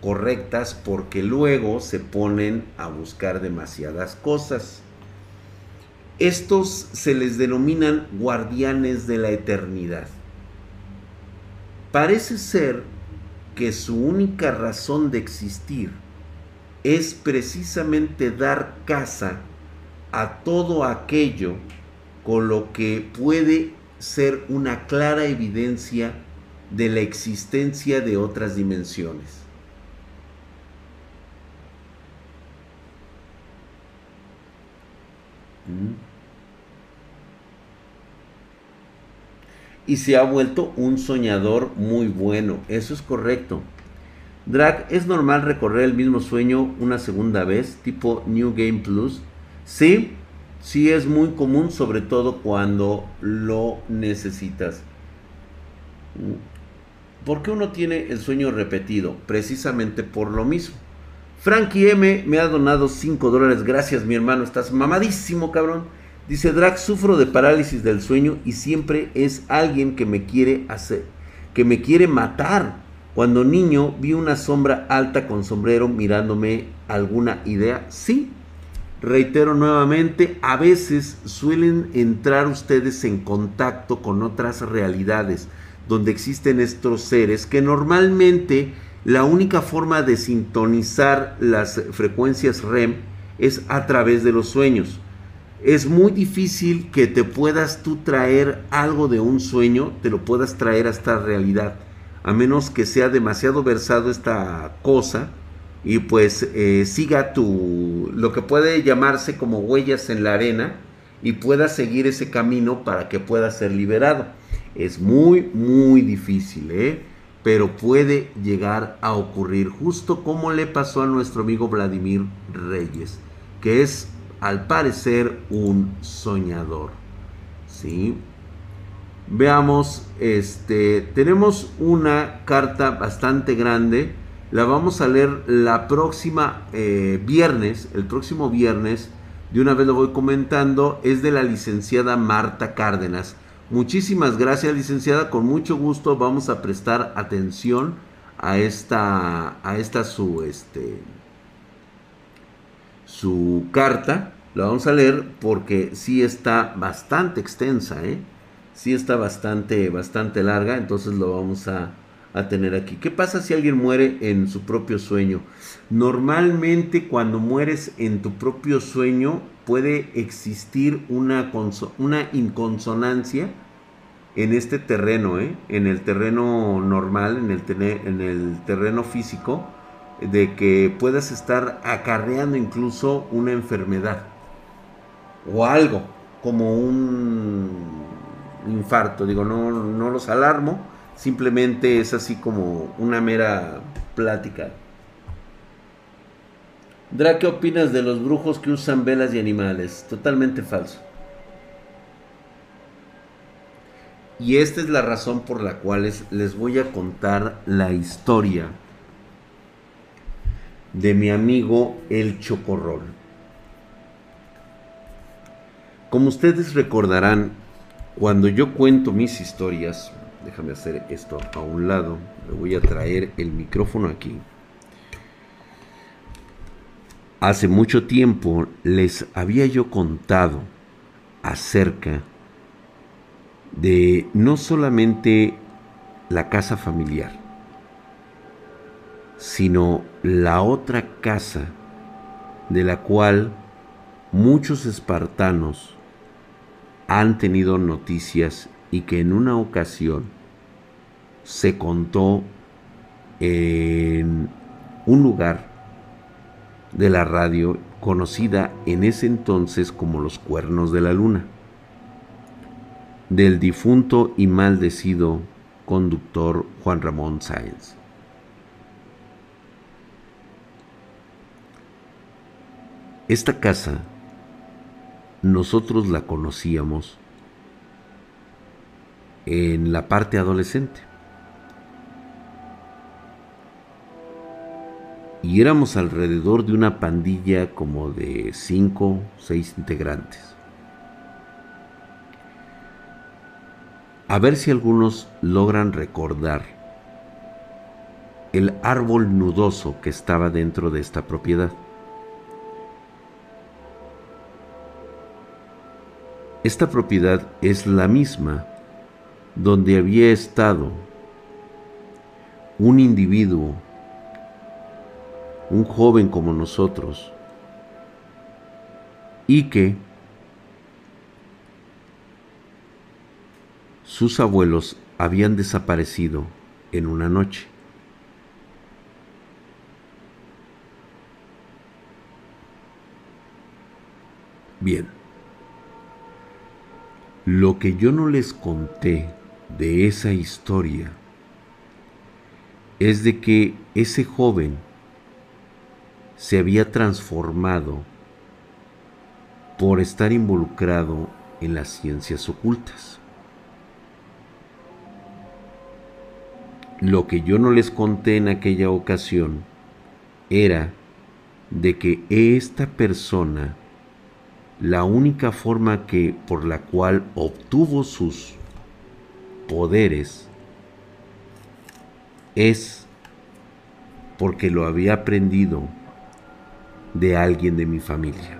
correctas porque luego se ponen a buscar demasiadas cosas. Estos se les denominan guardianes de la eternidad. Parece ser que su única razón de existir es precisamente dar casa a todo aquello con lo que puede ser una clara evidencia de la existencia de otras dimensiones. Y se ha vuelto un soñador muy bueno, eso es correcto. Drag, ¿es normal recorrer el mismo sueño una segunda vez, tipo New Game Plus? Sí, sí es muy común, sobre todo cuando lo necesitas. ¿Por qué uno tiene el sueño repetido? Precisamente por lo mismo. Frankie M me ha donado 5 dólares. Gracias, mi hermano. Estás mamadísimo, cabrón. Dice Drag, sufro de parálisis del sueño y siempre es alguien que me quiere hacer, que me quiere matar. Cuando niño vi una sombra alta con sombrero mirándome alguna idea. Sí, reitero nuevamente, a veces suelen entrar ustedes en contacto con otras realidades donde existen estos seres que normalmente la única forma de sintonizar las frecuencias REM es a través de los sueños. Es muy difícil que te puedas tú traer algo de un sueño, te lo puedas traer a esta realidad a menos que sea demasiado versado esta cosa y pues eh, siga tu lo que puede llamarse como huellas en la arena y pueda seguir ese camino para que pueda ser liberado. Es muy, muy difícil, ¿eh? Pero puede llegar a ocurrir justo como le pasó a nuestro amigo Vladimir Reyes, que es al parecer un soñador. ¿Sí? Veamos, este, tenemos una carta bastante grande. La vamos a leer la próxima eh, viernes, el próximo viernes. De una vez lo voy comentando. Es de la licenciada Marta Cárdenas. Muchísimas gracias, licenciada. Con mucho gusto vamos a prestar atención a esta, a esta su, este, su carta. La vamos a leer porque sí está bastante extensa, ¿eh? sí está bastante, bastante larga, entonces lo vamos a, tener aquí. ¿Qué pasa si alguien muere en su propio sueño? Normalmente cuando mueres en tu propio sueño puede existir una, una inconsonancia en este terreno, ¿eh? en el terreno normal, en el, en el terreno físico, de que puedas estar acarreando incluso una enfermedad o algo como un infarto. Digo, no, no los alarmo, simplemente es así como una mera plática. Dra, ¿qué opinas de los brujos que usan velas y animales? Totalmente falso. Y esta es la razón por la cual les voy a contar la historia de mi amigo el Chocorrol. Como ustedes recordarán, cuando yo cuento mis historias, déjame hacer esto a un lado, le voy a traer el micrófono aquí. Hace mucho tiempo les había yo contado acerca de no solamente la casa familiar, sino la otra casa de la cual muchos espartanos han tenido noticias y que en una ocasión se contó en un lugar de la radio conocida en ese entonces como los cuernos de la luna, del difunto y maldecido conductor Juan Ramón Sáenz. Esta casa nosotros la conocíamos en la parte adolescente. Y éramos alrededor de una pandilla como de cinco, seis integrantes. A ver si algunos logran recordar el árbol nudoso que estaba dentro de esta propiedad. Esta propiedad es la misma donde había estado un individuo, un joven como nosotros, y que sus abuelos habían desaparecido en una noche. Bien. Lo que yo no les conté de esa historia es de que ese joven se había transformado por estar involucrado en las ciencias ocultas. Lo que yo no les conté en aquella ocasión era de que esta persona la única forma que por la cual obtuvo sus poderes es porque lo había aprendido de alguien de mi familia.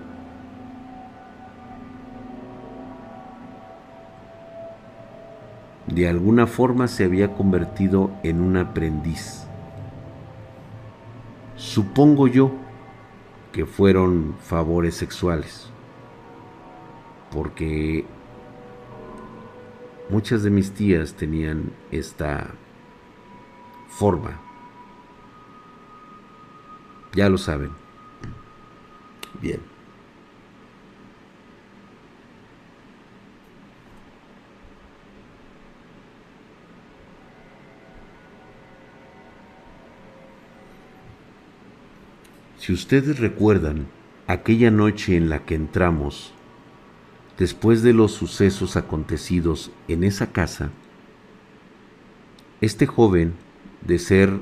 De alguna forma se había convertido en un aprendiz. Supongo yo que fueron favores sexuales porque muchas de mis tías tenían esta forma. Ya lo saben. Bien. Si ustedes recuerdan aquella noche en la que entramos Después de los sucesos acontecidos en esa casa, este joven, de ser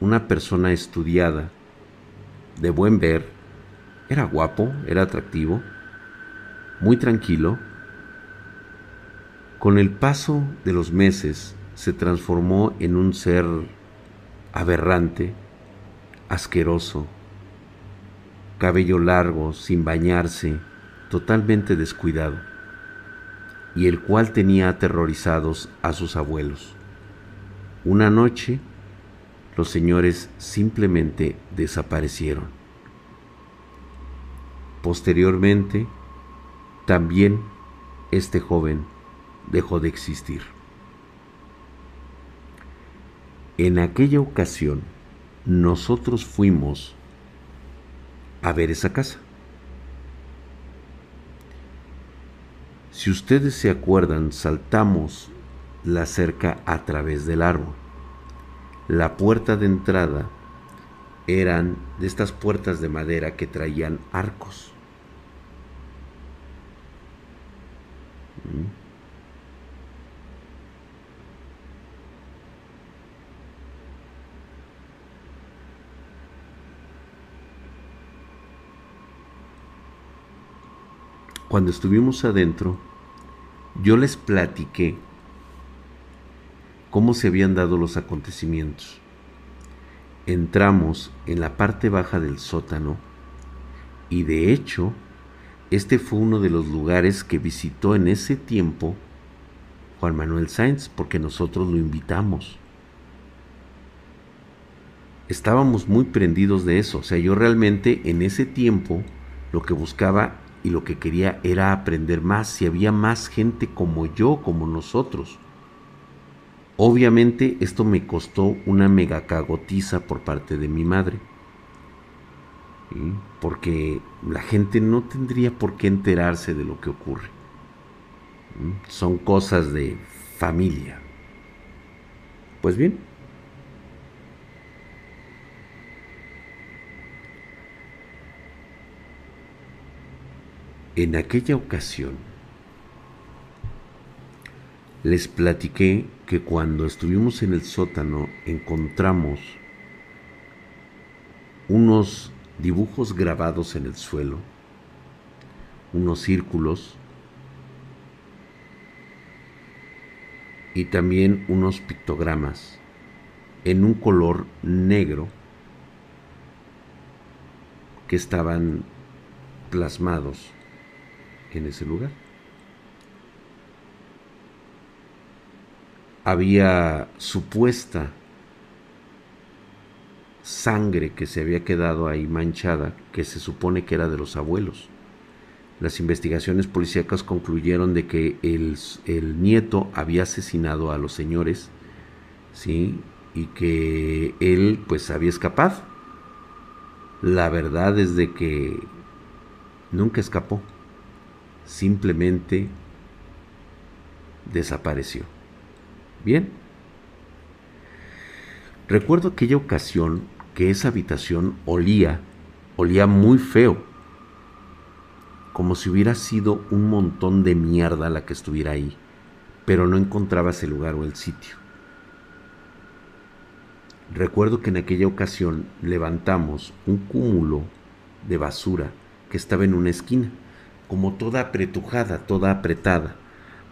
una persona estudiada, de buen ver, era guapo, era atractivo, muy tranquilo, con el paso de los meses se transformó en un ser aberrante, asqueroso, cabello largo, sin bañarse, totalmente descuidado, y el cual tenía aterrorizados a sus abuelos. Una noche, los señores simplemente desaparecieron. Posteriormente, también este joven dejó de existir. En aquella ocasión, nosotros fuimos a ver esa casa. Si ustedes se acuerdan, saltamos la cerca a través del árbol. La puerta de entrada eran de estas puertas de madera que traían arcos. Cuando estuvimos adentro, yo les platiqué cómo se habían dado los acontecimientos. Entramos en la parte baja del sótano y de hecho, este fue uno de los lugares que visitó en ese tiempo Juan Manuel Sáenz porque nosotros lo invitamos. Estábamos muy prendidos de eso, o sea, yo realmente en ese tiempo lo que buscaba y lo que quería era aprender más, si había más gente como yo, como nosotros. Obviamente esto me costó una mega cagotiza por parte de mi madre. Porque la gente no tendría por qué enterarse de lo que ocurre. Son cosas de familia. Pues bien, En aquella ocasión les platiqué que cuando estuvimos en el sótano encontramos unos dibujos grabados en el suelo, unos círculos y también unos pictogramas en un color negro que estaban plasmados en ese lugar. Había supuesta sangre que se había quedado ahí manchada, que se supone que era de los abuelos. Las investigaciones policíacas concluyeron de que el, el nieto había asesinado a los señores, ¿sí? Y que él pues había escapado. La verdad es de que nunca escapó simplemente desapareció. Bien. Recuerdo aquella ocasión que esa habitación olía, olía muy feo, como si hubiera sido un montón de mierda la que estuviera ahí, pero no encontrabas el lugar o el sitio. Recuerdo que en aquella ocasión levantamos un cúmulo de basura que estaba en una esquina como toda apretujada, toda apretada.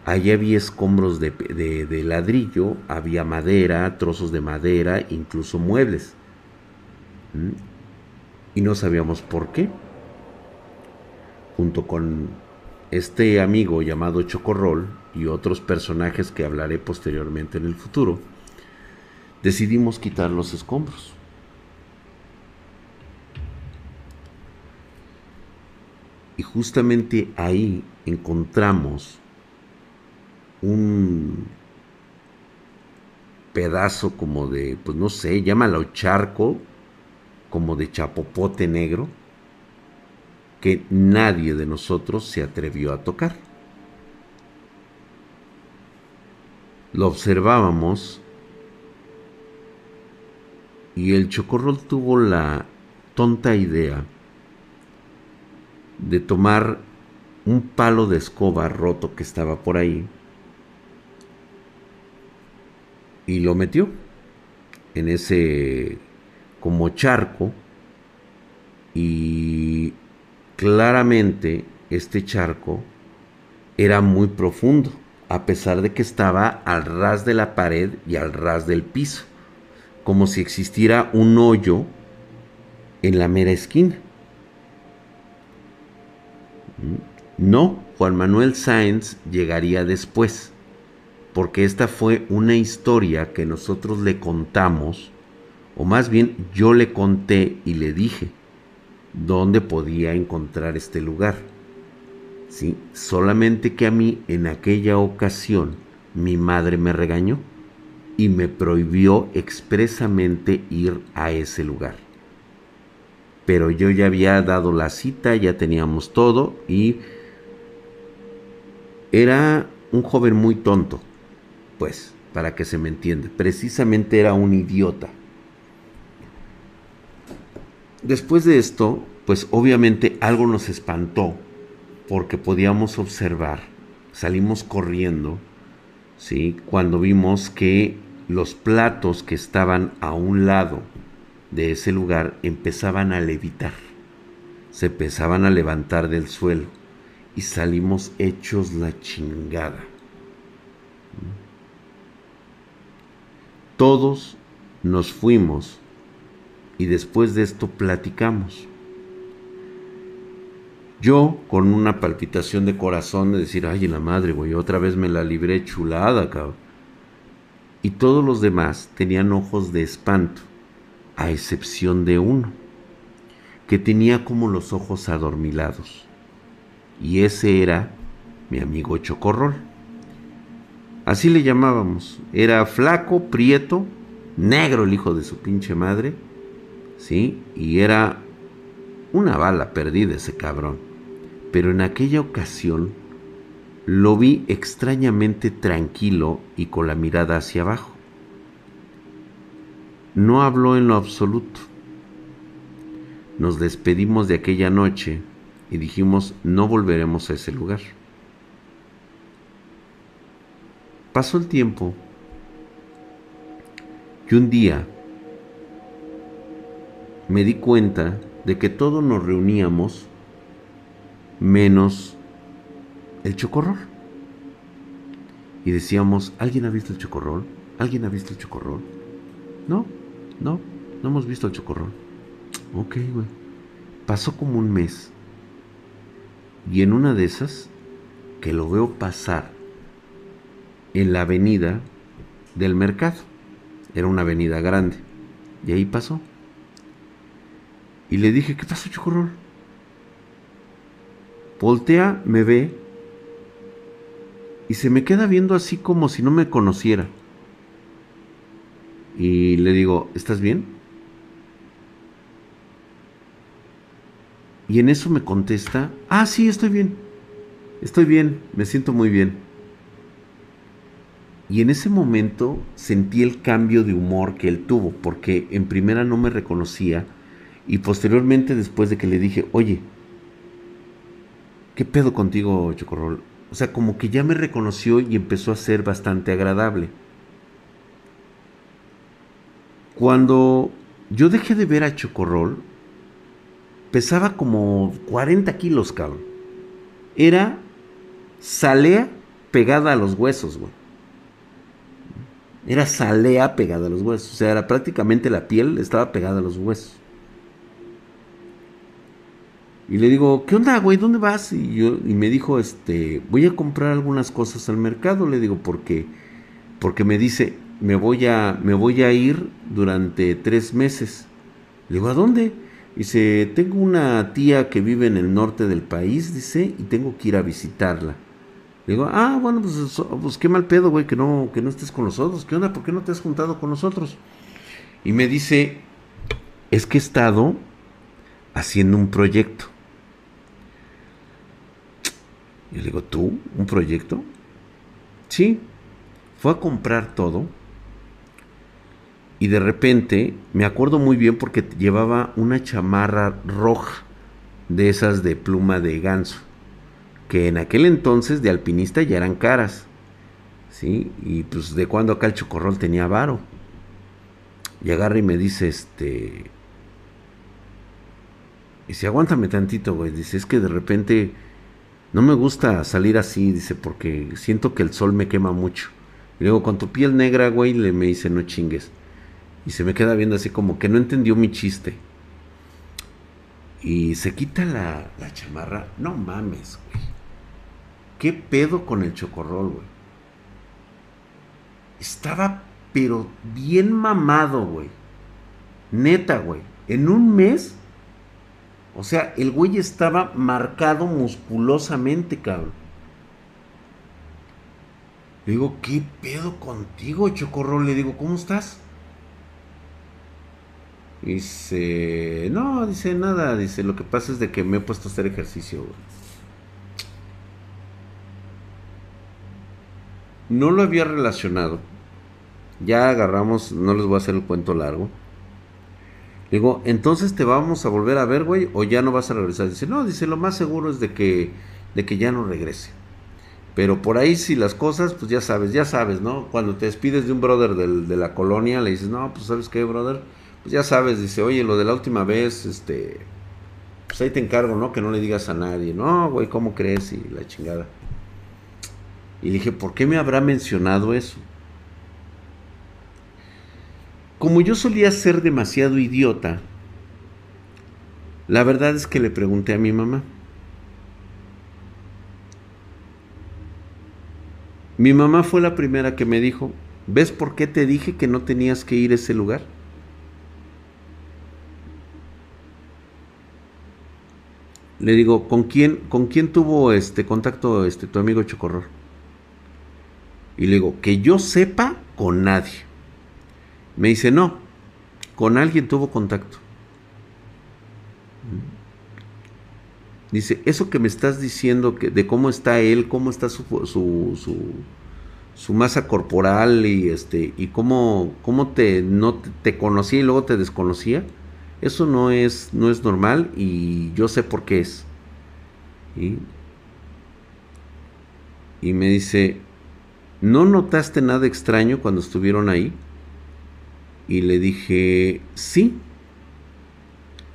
Allí había escombros de, ladrillo, había madera, trozos de madera, incluso muebles. ¿Mm? Y no sabíamos por qué. Junto con este amigo llamado Chocorrol y otros personajes que hablaré posteriormente en el futuro, decidimos quitar los escombros. Y justamente ahí encontramos un pedazo como de, pues no sé, llámalo charco, como de chapopote negro, que nadie de nosotros se atrevió a tocar. Lo observábamos y el chocorrol tuvo la tonta idea de tomar un palo de escoba roto que estaba por ahí y lo metió en ese como charco y claramente este charco era muy profundo a pesar de que estaba al ras de la pared y al ras del piso como si existiera un hoyo en la mera esquina. No, Juan Manuel Sáenz llegaría después, porque esta fue una historia que nosotros le contamos, o más bien yo le conté y le dije dónde podía encontrar este lugar. ¿Sí? Solamente que a mí en aquella ocasión mi madre me regañó y me prohibió expresamente ir a ese lugar. Pero yo ya había dado la cita, ya teníamos todo y era un joven muy tonto, pues, para que se me entienda. Precisamente era un idiota. Después de esto, pues obviamente algo nos espantó porque podíamos observar, salimos corriendo, ¿sí? Cuando vimos que los platos que estaban a un lado de ese lugar empezaban a levitar, se empezaban a levantar del suelo y salimos hechos la chingada. Todos nos fuimos y después de esto platicamos. Yo con una palpitación de corazón de decir, ay, la madre, güey, otra vez me la libré chulada, cabrón. Y todos los demás tenían ojos de espanto, a excepción de uno, que tenía como los ojos adormilados. Y ese era mi amigo Chocorrol. Así le llamábamos. Era flaco, prieto, negro el hijo de su pinche madre ¿sí? Y era una bala perdida ese cabrón. Pero en aquella ocasión lo vi extrañamente tranquilo y con la mirada hacia abajo. No habló en lo absoluto. Nos despedimos de aquella noche y dijimos no volveremos a ese lugar. Pasó el tiempo y un día me di cuenta de que todos nos reuníamos menos el chocorrol. Y decíamos, ¿alguien ha visto el chocorrol? ¿Alguien ha visto el chocorrol? No, no, no hemos visto el chocorrol. Ok, güey. Pasó como un mes. Y en una de esas, que lo veo pasar en la avenida del mercado. Era una avenida grande. Y ahí pasó. Y le dije, ¿qué pasó, Chocorrol? Voltea, me ve y se me queda viendo así como si no me conociera. Y le digo, ¿estás bien? Y en eso me contesta, ah, sí, estoy bien. Estoy bien, me siento muy bien. Y en ese momento sentí el cambio de humor que él tuvo, porque en primera no me reconocía y posteriormente, después de que le dije, oye, ¿qué pedo contigo, Chocorrol? O sea, como que ya me reconoció y empezó a ser bastante agradable. Cuando yo dejé de ver a Chocorrol, pesaba como 40 kilos, cabrón. Era salea pegada a los huesos, güey. Era salea pegada a los huesos. O sea, era prácticamente la piel estaba pegada a los huesos. Y le digo, ¿qué onda, güey? ¿Dónde vas? Y, yo, y me dijo, este, voy a comprar algunas cosas al mercado. Le digo, porque, porque me dice, me voy, a, me voy a ir durante tres meses. Le digo, ¿a dónde? Dice, tengo una tía que vive en el norte del país, dice, y tengo que ir a visitarla. Le digo, ah, bueno, pues, pues qué mal pedo, güey, que no, que no estés con nosotros. ¿Qué onda? ¿Por qué no te has juntado con nosotros? Y me dice, es que he estado haciendo un proyecto. Y le digo, ¿tú? ¿Un proyecto? Sí. Fue a comprar todo. Y de repente, me acuerdo muy bien porque llevaba una chamarra roja, de esas de pluma de ganso, que en aquel entonces de alpinista ya eran caras. ¿Sí? Y pues de cuando acá el chocorrol tenía varo. Y agarra y me dice, este... Y si aguántame tantito, güey. Dice, es que de repente no me gusta salir así, dice, porque siento que el sol me quema mucho. Y luego, con tu piel negra, güey, le me dice, no chingues. Y se me queda viendo así como que no entendió mi chiste. Y se quita la, la chamarra. No mames, güey. ¿Qué pedo con el chocorrol, güey? Estaba, pero bien mamado, güey. Neta, güey. En un mes o sea, el güey estaba marcado musculosamente, cabrón. Le digo, ¿qué pedo contigo, Chocorrol? Le digo, ¿cómo estás? Dice, no, dice nada, dice, lo que pasa es de que me he puesto a hacer ejercicio. No lo había relacionado. Ya agarramos, no les voy a hacer el cuento largo. Digo, entonces te vamos a volver a ver, güey, o ya no vas a regresar. Dice, no, dice, lo más seguro es de que, de que ya no regrese. Pero por ahí si las cosas, pues ya sabes, ya sabes, ¿no? Cuando te despides de un brother de la colonia, le dices, no, pues sabes qué, brother, pues ya sabes, dice, oye, lo de la última vez, este, pues ahí te encargo, ¿no? Que no le digas a nadie, no, güey, ¿cómo crees? Y la chingada. Y dije, ¿por qué me habrá mencionado eso? Como yo solía ser demasiado idiota, la verdad es que le pregunté a mi mamá. Mi mamá fue la primera que me dijo, ¿ves por qué te dije que no tenías que ir a ese lugar? Le digo, ¿con quién, con quién tuvo este contacto este, tu amigo Chocorror? Y le digo, que yo sepa, con nadie. Me dice, no, con alguien tuvo contacto. Dice, eso que me estás diciendo que, de cómo está él, cómo está su, su, su, masa corporal y este y cómo, cómo te, no te, conocía y luego te desconocía, eso no es, no es normal y yo sé por qué es. Y me dice, ¿no notaste nada extraño cuando estuvieron ahí? Y le dije, sí.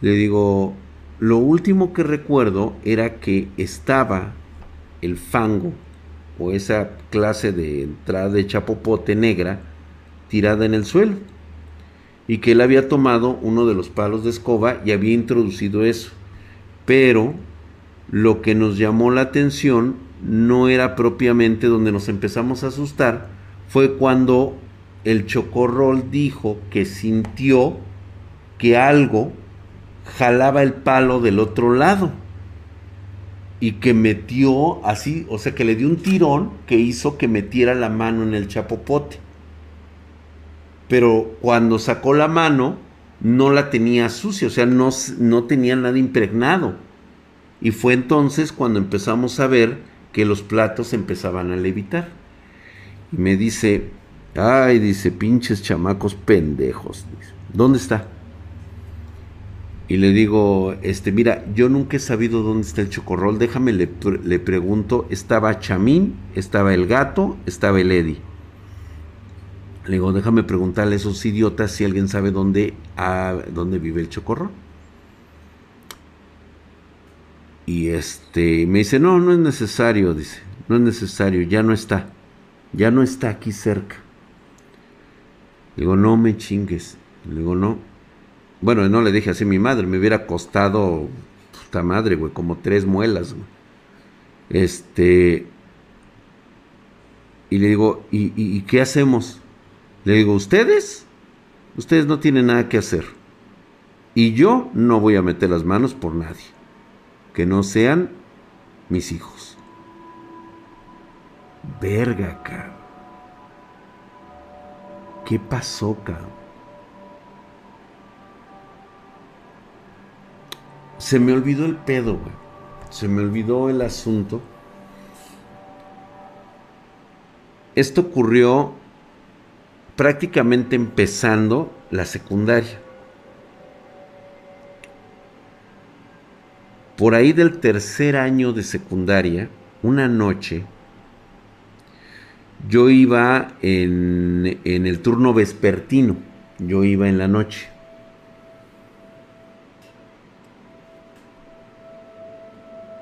Le digo, lo último que recuerdo era que estaba el fango o esa clase de entrada de chapopote negra tirada en el suelo y que él había tomado uno de los palos de escoba y había introducido eso. Pero lo que nos llamó la atención no era propiamente donde nos empezamos a asustar, fue cuando el chocorrol dijo que sintió que algo jalaba el palo del otro lado y que metió así, o sea que le dio un tirón que hizo que metiera la mano en el chapopote pero cuando sacó la mano no la tenía sucia, o sea, no, no tenía nada impregnado. Y fue entonces cuando empezamos a ver que los platos empezaban a levitar. Y me dice, ay, dice, pinches chamacos pendejos. ¿Dónde está? Y le digo, este, mira, yo nunca he sabido dónde está el chocorrol, déjame, le, le pregunto, estaba Chamín, estaba el gato, estaba el Eddie. Le digo, déjame preguntarle a esos idiotas si alguien sabe dónde, ah, dónde vive el chocorro. Y este me dice, no, no es necesario, dice, no es necesario, ya no está, ya no está aquí cerca. Le digo, no me chingues. Le digo, no. Bueno, no le dije así a mi madre, me hubiera costado, puta madre, güey, como tres muelas, güey. Este. Y le digo, ¿y, y qué hacemos? Le digo, ustedes, ustedes no tienen nada que hacer. Y yo no voy a meter las manos por nadie. Que no sean mis hijos. Verga, cabrón. ¿Qué pasó, cabrón? Se me olvidó el pedo. Se me olvidó el asunto. Esto ocurrió prácticamente empezando la secundaria. Por ahí del tercer año de secundaria, una noche, yo iba en, en, el turno vespertino, yo iba en la noche.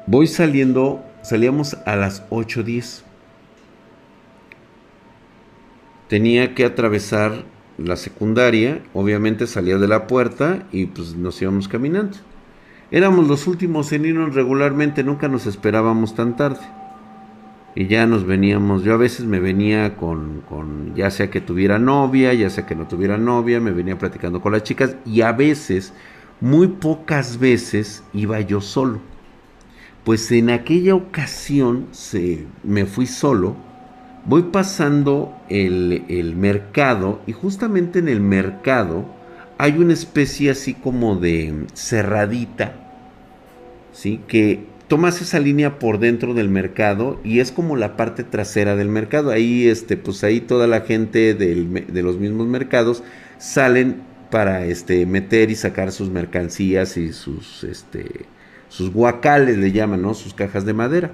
Voy saliendo, salíamos a las 8.10 tenía que atravesar la secundaria, obviamente salía de la puerta y pues nos íbamos caminando. Éramos los últimos en irnos regularmente, nunca nos esperábamos tan tarde. Y ya nos veníamos, yo a veces me venía con, con, ya sea que tuviera novia, ya sea que no tuviera novia, me venía platicando con las chicas y a veces, muy pocas veces, iba yo solo. Pues en aquella ocasión se, me fui solo voy pasando el, el mercado y justamente en el mercado hay una especie así como de cerradita, ¿sí? Que tomas esa línea por dentro del mercado y es como la parte trasera del mercado. Ahí, este, pues ahí toda la gente de los mismos mercados salen para este, meter y sacar sus mercancías y sus, este, sus guacales, le llaman, ¿no? Sus cajas de madera.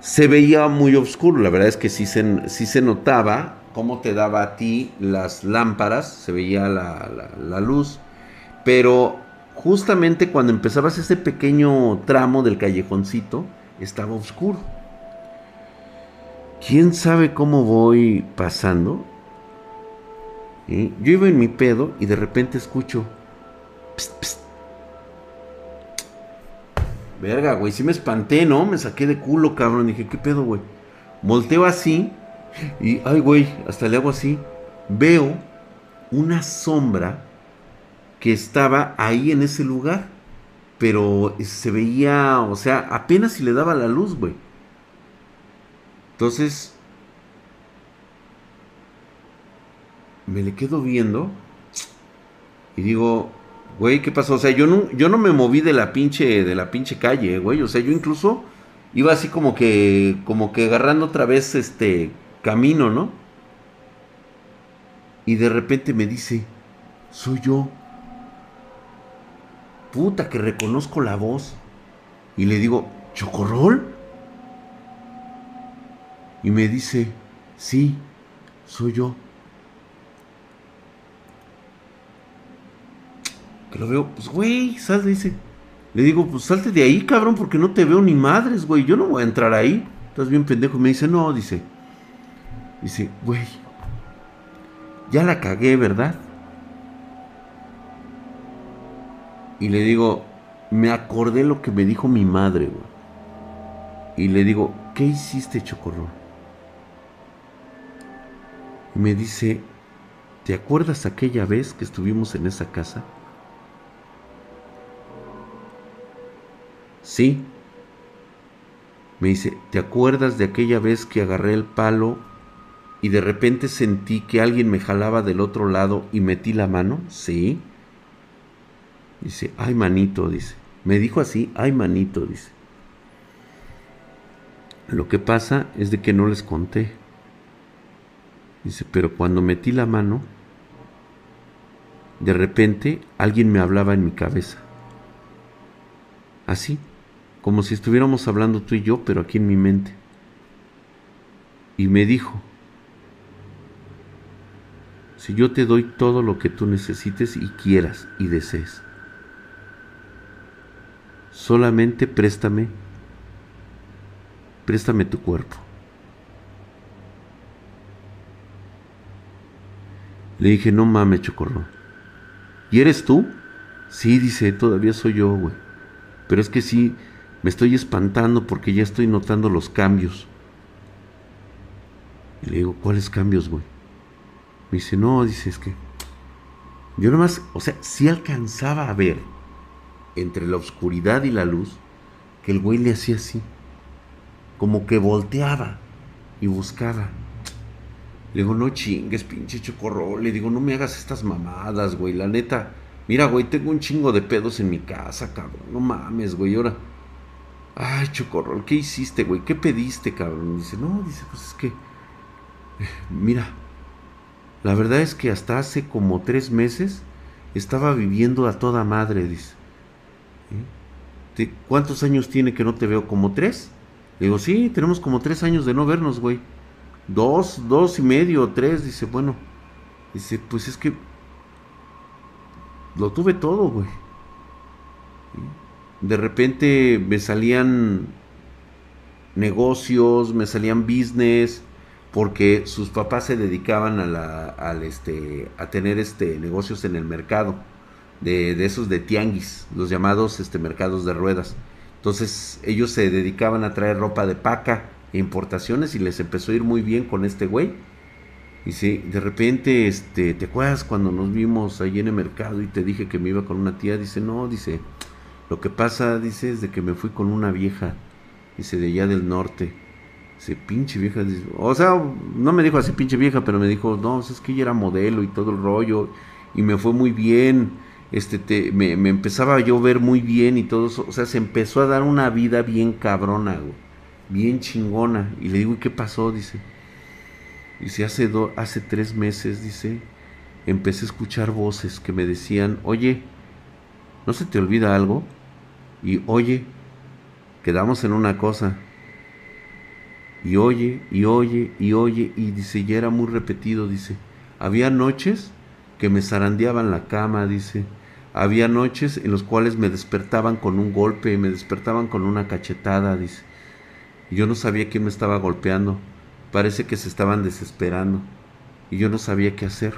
Se veía muy oscuro, la verdad es que sí se, sí se notaba cómo te daba a ti las lámparas, se veía la, luz, pero justamente cuando empezabas ese pequeño tramo del callejoncito, estaba oscuro. ¿Quién sabe cómo voy pasando? ¿Eh? Yo iba en mi pedo y de repente escucho... Verga, güey, sí me espanté, ¿no? Me saqué de culo, cabrón. Dije, ¿qué pedo, güey? Volteo así y, ay, güey, hasta le hago así. Veo una sombra que estaba ahí en ese lugar. Pero se veía, o sea, apenas si le daba la luz, güey. Entonces, me le quedo viendo y digo, güey, ¿qué pasó? O sea, yo no, yo no me moví de la pinche, de la pinche calle, güey. O sea, yo incluso iba así como que, como que agarrando otra vez este camino, ¿no? Y de repente me dice, soy yo. Puta, que reconozco la voz. Y le digo, ¿Chocorrol? Y me dice, sí, soy yo. Que lo veo, pues güey, sal, dice. Le digo, pues salte de ahí, cabrón, porque no te veo ni madres, güey. Yo no voy a entrar ahí. Estás bien pendejo. Me dice, no, dice. Dice, güey, ya la cagué, ¿verdad? Y le digo, me acordé lo que me dijo mi madre. Y le digo, ¿qué hiciste, Chocorrol? Me dice, ¿te acuerdas aquella vez que estuvimos en esa casa? Sí. Me dice, ¿te acuerdas de aquella vez que agarré el palo y de repente sentí que alguien me jalaba del otro lado y metí la mano. Sí. Dice, ay manito, dice. Me dijo así, ay manito, dice. Lo que pasa es de que no les conté. Dice, pero cuando metí la mano, de repente alguien me hablaba en mi cabeza. Así, como si estuviéramos hablando tú y yo, pero aquí en mi mente. Y me dijo, si yo te doy todo lo que tú necesites y quieras y desees. Solamente préstame, préstame tu cuerpo. Le dije, no mames, chocorro. ¿Y eres tú? Sí, dice, todavía soy yo, güey. Pero es que sí, me estoy espantando porque ya estoy notando los cambios. Y le digo, ¿cuáles cambios, güey? Me dice, no, dice, es que yo nomás, o sea, sí alcanzaba a ver entre la oscuridad y la luz que el güey le hacía así, como que volteaba y buscaba. Le digo, no chingues, pinche chocorro. Le digo, no me hagas estas mamadas, güey. La neta, mira, güey, tengo un chingo de pedos en mi casa, cabrón. No mames, güey. Ahora, ay, chocorro, ¿qué hiciste, güey? ¿Qué pediste, cabrón? dice, no, dice, pues es que, mira, la verdad es que hasta hace como tres meses estaba viviendo a toda madre, dice. ¿Cuántos años tiene que no te veo? ¿Como tres? Le digo, sí, tenemos como tres años de no vernos, güey. Dos, dos y medio, tres. Dice, bueno. Dice, pues es que lo tuve todo, güey. De repente me salían negocios, me salían business, porque sus papás se dedicaban a, la, este, a tener este, negocios en el mercado, de, de, esos de tianguis, los llamados este, mercados de ruedas. Entonces ellos se dedicaban a traer ropa de paca e importaciones y les empezó a ir muy bien con este güey. Y sí, de repente, este, ¿te acuerdas cuando nos vimos ahí en el mercado y te dije que me iba con una tía? Dice, no, dice, lo que pasa, dice, es de que me fui con una vieja, dice, de allá del norte Dice, pinche vieja. O sea, no me dijo así pinche vieja, pero me dijo, no, es que ella era modelo y todo el rollo. Y me fue muy bien. Este, te, me, me, empezaba yo a ver muy bien y todo eso. O sea, se empezó a dar una vida bien cabrona. Bien chingona. Y le digo, ¿y qué pasó? Dice. Dice, hace, hace tres meses, dice, empecé a escuchar voces que me decían, oye, ¿no se te olvida algo? Y oye, quedamos en una cosa y oye, y oye, y oye, y dice, ya era muy repetido, dice, había noches que me zarandeaban la cama, dice, había noches en las cuales me despertaban con un golpe, me despertaban con una cachetada, dice, y yo no sabía quién me estaba golpeando, parece que se estaban desesperando, y yo no sabía qué hacer,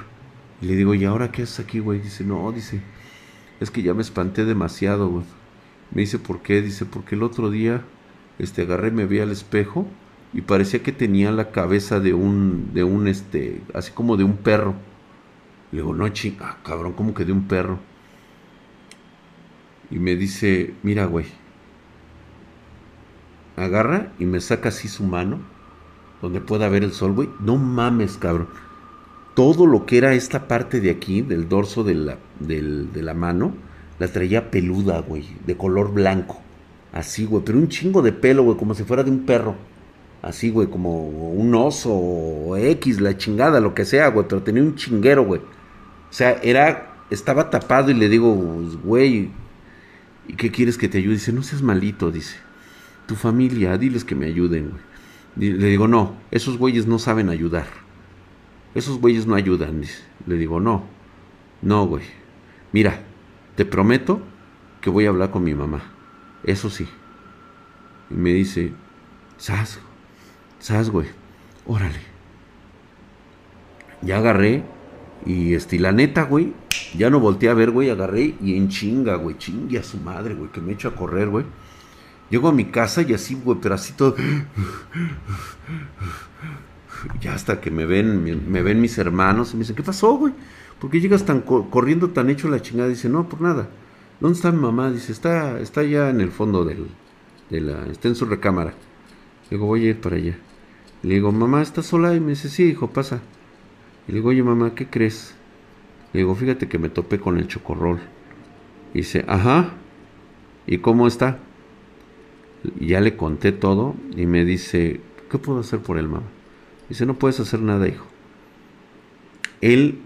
y le digo, ¿y ahora qué haces aquí, güey? Dice, no, dice, es que ya me espanté demasiado, güey. Me dice, ¿por qué? Dice, porque el otro día, este, agarré, me vi al espejo, y parecía que tenía la cabeza de un, de un, este, así como de un perro. Le digo, no, chinga, ah, cabrón, como que de un perro. Y me dice, mira, güey. Agarra y me saca así su mano, donde pueda ver el sol, güey. No mames, cabrón. Todo lo que era esta parte de aquí, del dorso de la, de la mano, la traía peluda, güey, de color blanco. Así, güey, pero un chingo de pelo, güey, como si fuera de un perro así, güey, como un oso o X, la chingada, lo que sea, güey, pero tenía un chinguero, güey. O sea, era, estaba tapado y le digo, güey, ¿y qué quieres que te ayude? Dice, no seas malito, dice. Tu familia, diles que me ayuden, güey. Le digo, no, esos güeyes no saben ayudar. Esos güeyes no ayudan, dice. Le digo, no, no, güey. Mira, te prometo que voy a hablar con mi mamá. Eso sí. Y me dice, ¿sabes? ¿Sabes, güey? Órale. Ya agarré y este, la neta, güey, ya no volteé a ver, güey, agarré y en chinga, güey, chingue a su madre, güey, que me echo a correr, güey. Llego a mi casa y así, güey, pero así todo. Ya hasta que me ven, me ven mis hermanos y me dicen, ¿qué pasó, güey? ¿Por qué llegas tan corriendo tan hecho la chingada? Dice, no, por nada. ¿Dónde está mi mamá? Dice, está, está allá en el fondo del, de la, está en su recámara. Digo, voy a ir para allá. Le digo, mamá, ¿estás sola? Y me dice, sí, hijo, pasa. Y le digo, oye, mamá, ¿qué crees? Le digo, fíjate que me topé con el chocorrol. Y dice, ajá. ¿Y cómo está? Y ya le conté todo y me dice, ¿qué puedo hacer por él, mamá? Dice, no puedes hacer nada, hijo. Él,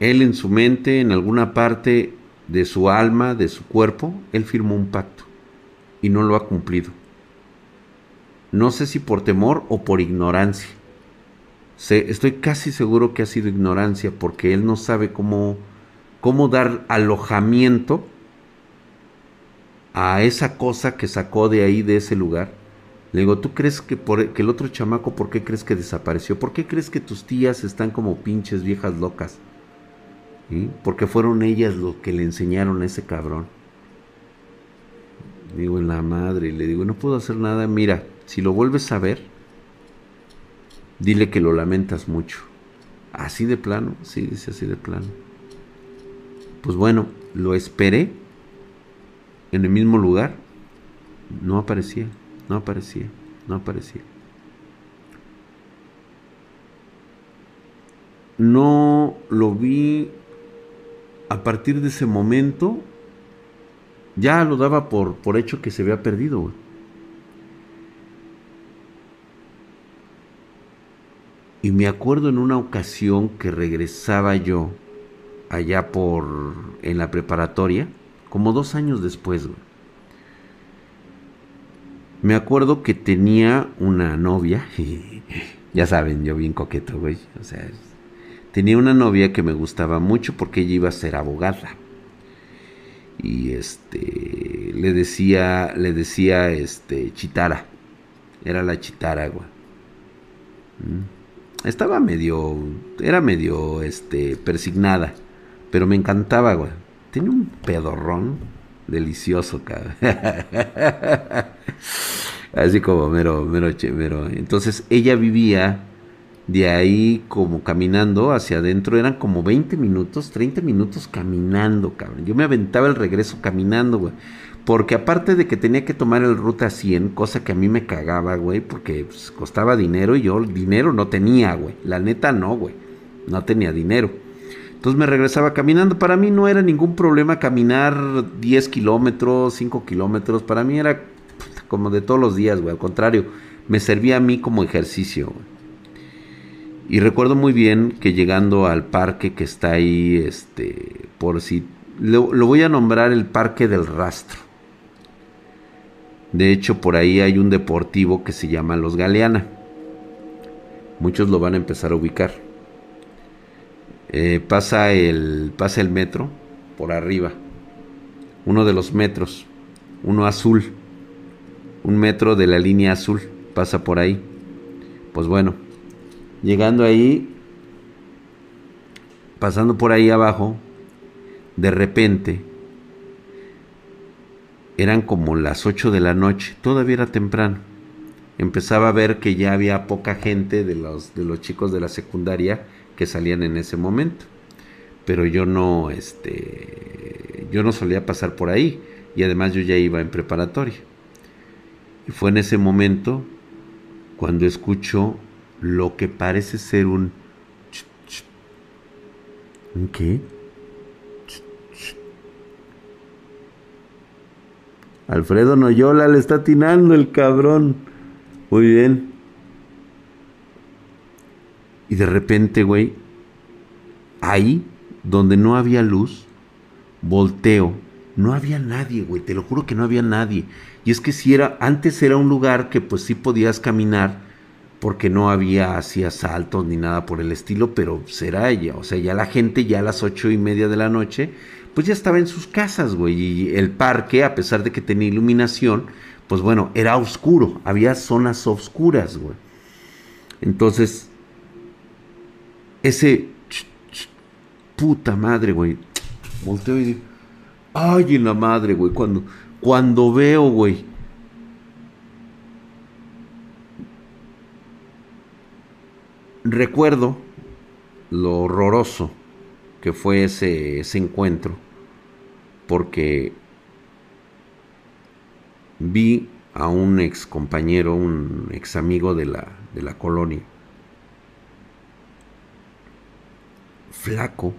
él en su mente, en alguna parte de su alma, de su cuerpo, él firmó un pacto y no lo ha cumplido. No sé si por temor o por ignorancia. Estoy casi seguro que ha sido ignorancia porque él no sabe cómo, cómo dar alojamiento a esa cosa que sacó de ahí, de ese lugar. Le digo, ¿tú crees que, por, que el otro chamaco, por qué crees que desapareció? ¿Por qué crees que tus tías están como pinches viejas locas? Porque fueron ellas los que le enseñaron a ese cabrón. Digo, en la madre, le digo, no puedo hacer nada, mira, si lo vuelves a ver, dile que lo lamentas mucho. Así de plano, sí, dice así de plano. Pues bueno, lo esperé en el mismo lugar. No aparecía, no aparecía, no aparecía. No lo vi a partir de ese momento. Ya lo daba por, por hecho que se había perdido. Y me acuerdo en una ocasión que regresaba yo allá por en la preparatoria, como dos años después, güey. Me acuerdo que tenía una novia, ya saben, yo bien coqueto, güey. O sea, tenía una novia que me gustaba mucho porque ella iba a ser abogada. Y este, le decía, le decía, este, Chitara. Era la Chitara, güey. ¿Mm? Estaba medio, era medio, este, persignada, pero me encantaba, güey. Tiene un pedorrón delicioso, cabrón. Así como mero, mero, mero. Entonces ella vivía de ahí como caminando hacia adentro, eran como 20 minutos, 30 minutos caminando, cabrón. Yo me aventaba el regreso caminando, güey. Porque aparte de que tenía que tomar el ruta 100, cosa que a mí me cagaba, güey, porque pues, costaba dinero y yo dinero no tenía, güey. La neta no, güey. No tenía dinero. Entonces me regresaba caminando. Para mí no era ningún problema caminar 10 kilómetros, 5 kilómetros. Para mí era como de todos los días, güey. Al contrario, me servía a mí como ejercicio. Y recuerdo muy bien que llegando al parque que está ahí, este, por si, lo voy a nombrar el Parque del Rastro. De hecho, por ahí hay un deportivo que se llama Los Galeana. Muchos lo van a empezar a ubicar. Eh, pasa, el, pasa el metro por arriba. Uno de los metros. Uno azul. Un metro de la línea azul. Pasa por ahí. Pues bueno. Llegando ahí. Pasando por ahí abajo. De repente eran como las 8 de la noche, todavía era temprano. Empezaba a ver que ya había poca gente de los, de los chicos de la secundaria que salían en ese momento. Pero yo no, este, yo no solía pasar por ahí y además yo ya iba en preparatoria. Y fue en ese momento cuando escucho lo que parece ser un... ¿Un qué? Alfredo Noyola le está atinando el cabrón. Muy bien. Y de repente, güey, ahí donde no había luz, volteo. No había nadie, güey, te lo juro que no había nadie. Y es que si era, antes era un lugar que pues sí podías caminar porque no había así asaltos ni nada por el estilo, pero será ella, o sea, ya la gente ya a las ocho y media de la noche pues ya estaba en sus casas, güey. Y el parque, a pesar de que tenía iluminación, pues bueno, era oscuro. Había zonas oscuras, güey. Entonces, ese puta madre, güey. Volteo y digo, ay, en la madre, güey. Cuando, cuando veo, güey. Recuerdo lo horroroso que fue ese, ese encuentro porque vi a un ex compañero, un ex amigo de la, de la colonia, flaco,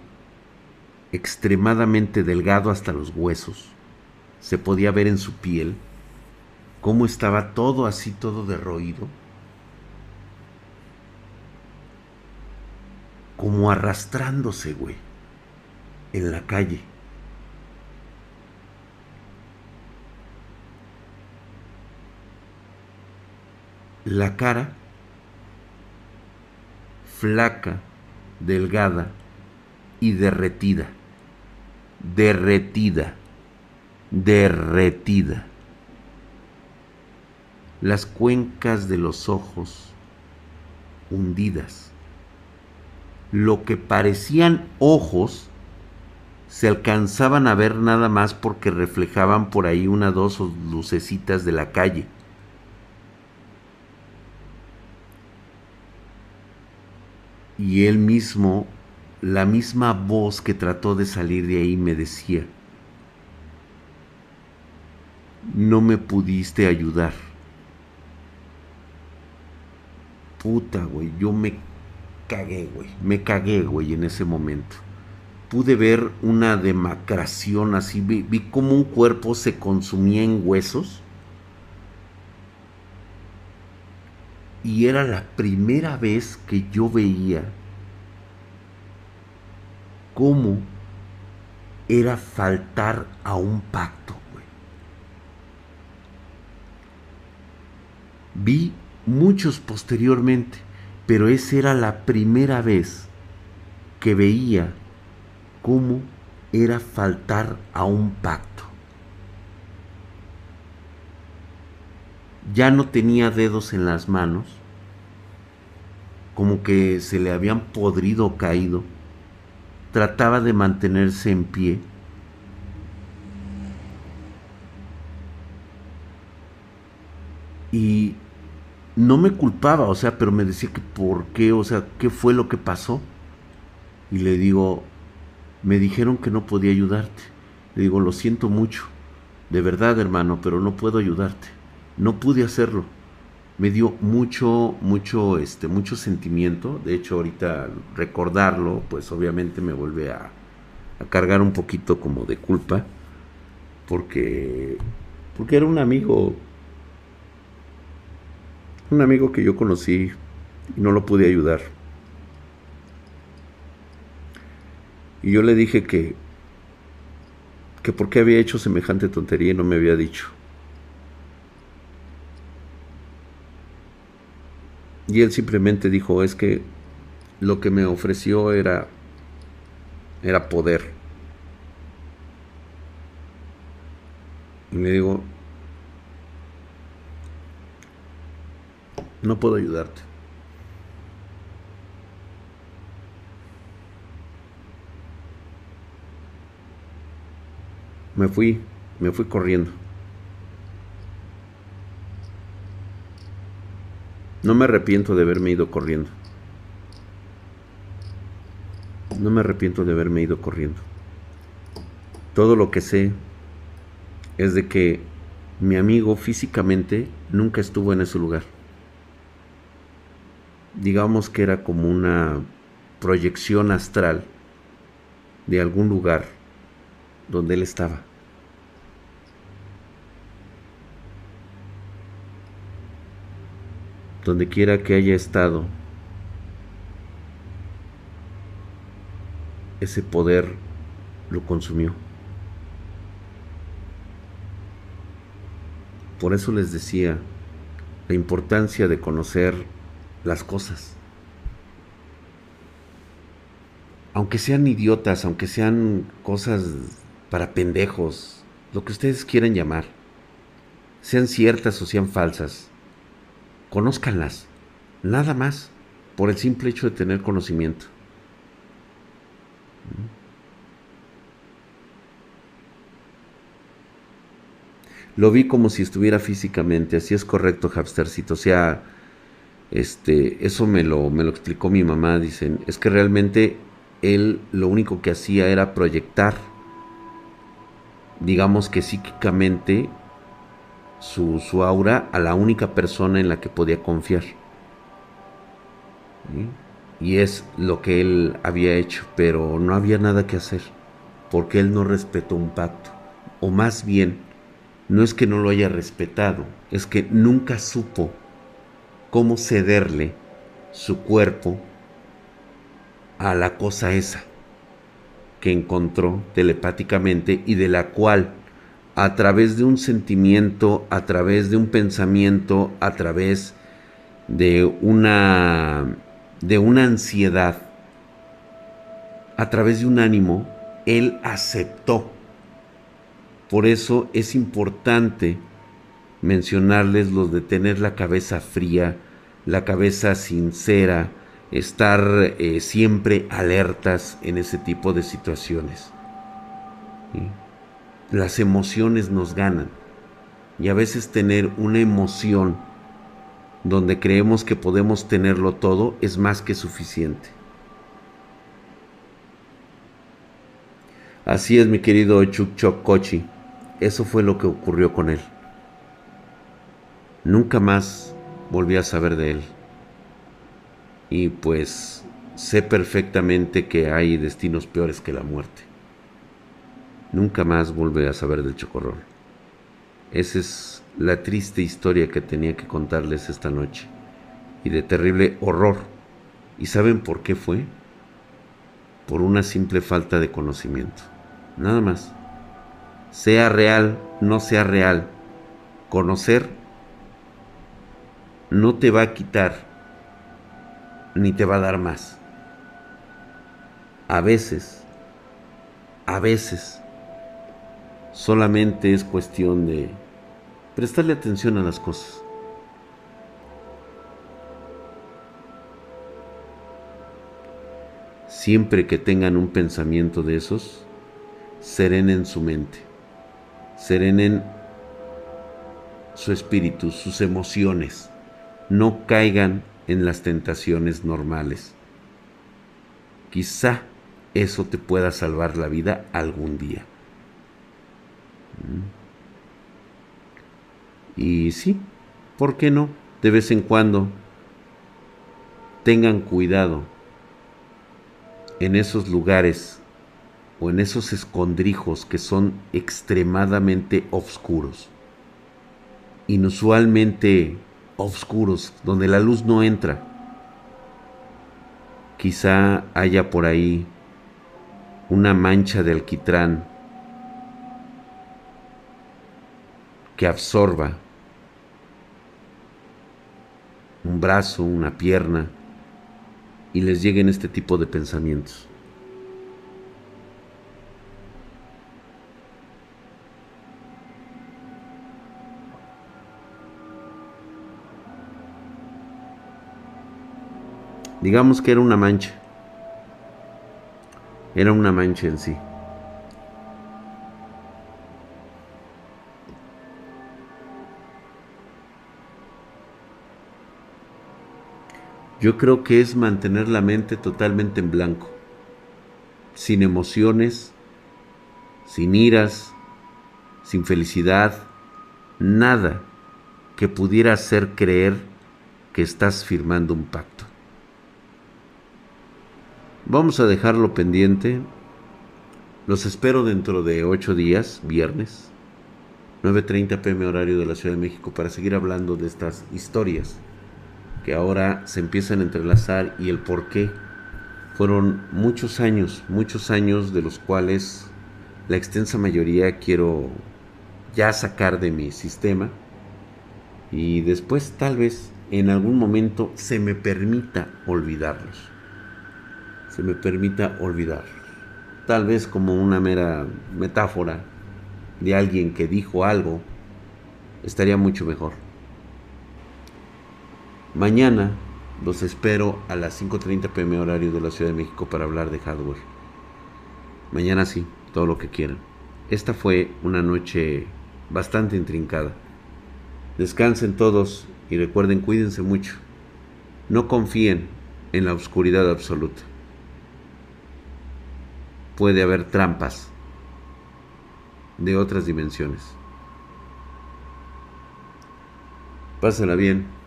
extremadamente delgado hasta los huesos, se podía ver en su piel cómo estaba todo así, todo derroído, como arrastrándose, güey, en la calle. La cara flaca, delgada y derretida. Derretida. Derretida. Las cuencas de los ojos hundidas. Lo que parecían ojos se alcanzaban a ver nada más porque reflejaban por ahí una dos lucecitas de la calle y él mismo, la misma voz que trató de salir de ahí me decía, no me pudiste ayudar. Puta, güey, yo me cagué, güey, me cagué, güey, en ese momento. Pude ver una demacración así, vi, vi cómo un cuerpo se consumía en huesos. Y era la primera vez que yo veía cómo era faltar a un pacto. Vi muchos posteriormente, pero esa era la primera vez que veía cómo era faltar a un pacto. Ya no tenía dedos en las manos, como que se le habían podrido o caído trataba de mantenerse en pie. Y no me culpaba, o sea, pero me decía que por qué, o sea, qué fue lo que pasó. Y le digo, me dijeron que no podía ayudarte. Le digo, lo siento mucho, de verdad hermano, pero no puedo ayudarte. No pude hacerlo. Me dio mucho, mucho, este, mucho sentimiento. De hecho, ahorita recordarlo, pues obviamente me vuelve a, a cargar un poquito como de culpa. Porque, porque era un amigo, un amigo que yo conocí y no lo pude ayudar. Y yo le dije que, que por qué había hecho semejante tontería y no me había dicho. Y él simplemente dijo, es que lo que me ofreció era era poder. Y le digo, no puedo ayudarte. Me fui, me fui corriendo. No me arrepiento de haberme ido corriendo. No me arrepiento de haberme ido corriendo. Todo lo que sé es de que mi amigo físicamente nunca estuvo en ese lugar. Digamos que era como una proyección astral de algún lugar donde él estaba. Donde quiera que haya estado, ese poder lo consumió. Por eso les decía la importancia de conocer las cosas. Aunque sean idiotas, aunque sean cosas para pendejos, lo que ustedes quieran llamar, sean ciertas o sean falsas, conózcanlas, nada más, por el simple hecho de tener conocimiento. Lo vi como si estuviera físicamente, así es correcto, Hapstercito. O sea, este, eso me lo, me lo explicó mi mamá. Dicen, es que realmente él lo único que hacía era proyectar, digamos que psíquicamente, su, aura a la única persona en la que podía confiar. Y es lo que él había hecho, pero no había nada que hacer, porque él no respetó un pacto. O más bien, no es que no lo haya respetado, es que nunca supo cómo cederle su cuerpo a la cosa esa que encontró telepáticamente y de la cual a través de un sentimiento, a través de un pensamiento, a través de una de una ansiedad, a través de un ánimo, él aceptó. Por eso es importante mencionarles los de tener la cabeza fría, la cabeza sincera, estar eh, siempre alertas en ese tipo de situaciones. Las emociones nos ganan y a veces tener una emoción donde creemos que podemos tenerlo todo, es más que suficiente. Así es, mi querido Chukchok Kochi. Eso fue lo que ocurrió con él. Nunca más volví a saber de él. Y pues sé perfectamente que hay destinos peores que la muerte. Nunca más volví a saber del chocorrol. Ese es la triste historia que tenía que contarles esta noche y de terrible horror. ¿Y saben por qué fue? Por una simple falta de conocimiento. Nada más. Sea real, no sea real. Conocer no te va a quitar ni te va a dar más. A veces, a veces, solamente es cuestión de prestarle atención a las cosas. Siempre que tengan un pensamiento de esos, serenen su mente, serenen su espíritu, sus emociones, no caigan en las tentaciones normales. Quizá eso te pueda salvar la vida algún día. Y sí, ¿por qué no? De vez en cuando tengan cuidado en esos lugares o en esos escondrijos que son extremadamente oscuros, inusualmente oscuros, donde la luz no entra. Quizá haya por ahí una mancha de alquitrán que absorba un brazo, una pierna, y les lleguen este tipo de pensamientos. Digamos que era una mancha. Era una mancha en sí. Yo creo que es mantener la mente totalmente en blanco, sin emociones, sin iras, sin felicidad, nada que pudiera hacer creer que estás firmando un pacto. Vamos a dejarlo pendiente. Los espero dentro de ocho días, viernes, 9.30 pm horario de la Ciudad de México, para seguir hablando de estas historias que ahora se empiezan a entrelazar y el por qué. Fueron muchos años, muchos años de los cuales la extensa mayoría quiero ya sacar de mi sistema y después tal vez en algún momento se me permita olvidarlos. Se me permita olvidar. Tal vez como una mera metáfora de alguien que dijo algo, estaría mucho mejor. Mañana los espero a las 5.30 pm horario de la Ciudad de México para hablar de hardware. Mañana sí, todo lo que quieran. Esta fue una noche bastante intrincada. Descansen todos y recuerden, cuídense mucho. No confíen en la oscuridad absoluta. Puede haber trampas de otras dimensiones. Pásenla bien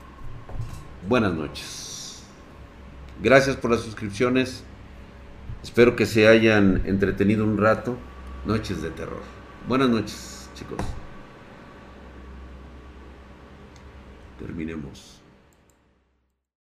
buenas noches. Gracias por las suscripciones. Espero que se hayan entretenido un rato. Noches de terror. Buenas noches, chicos. Terminemos.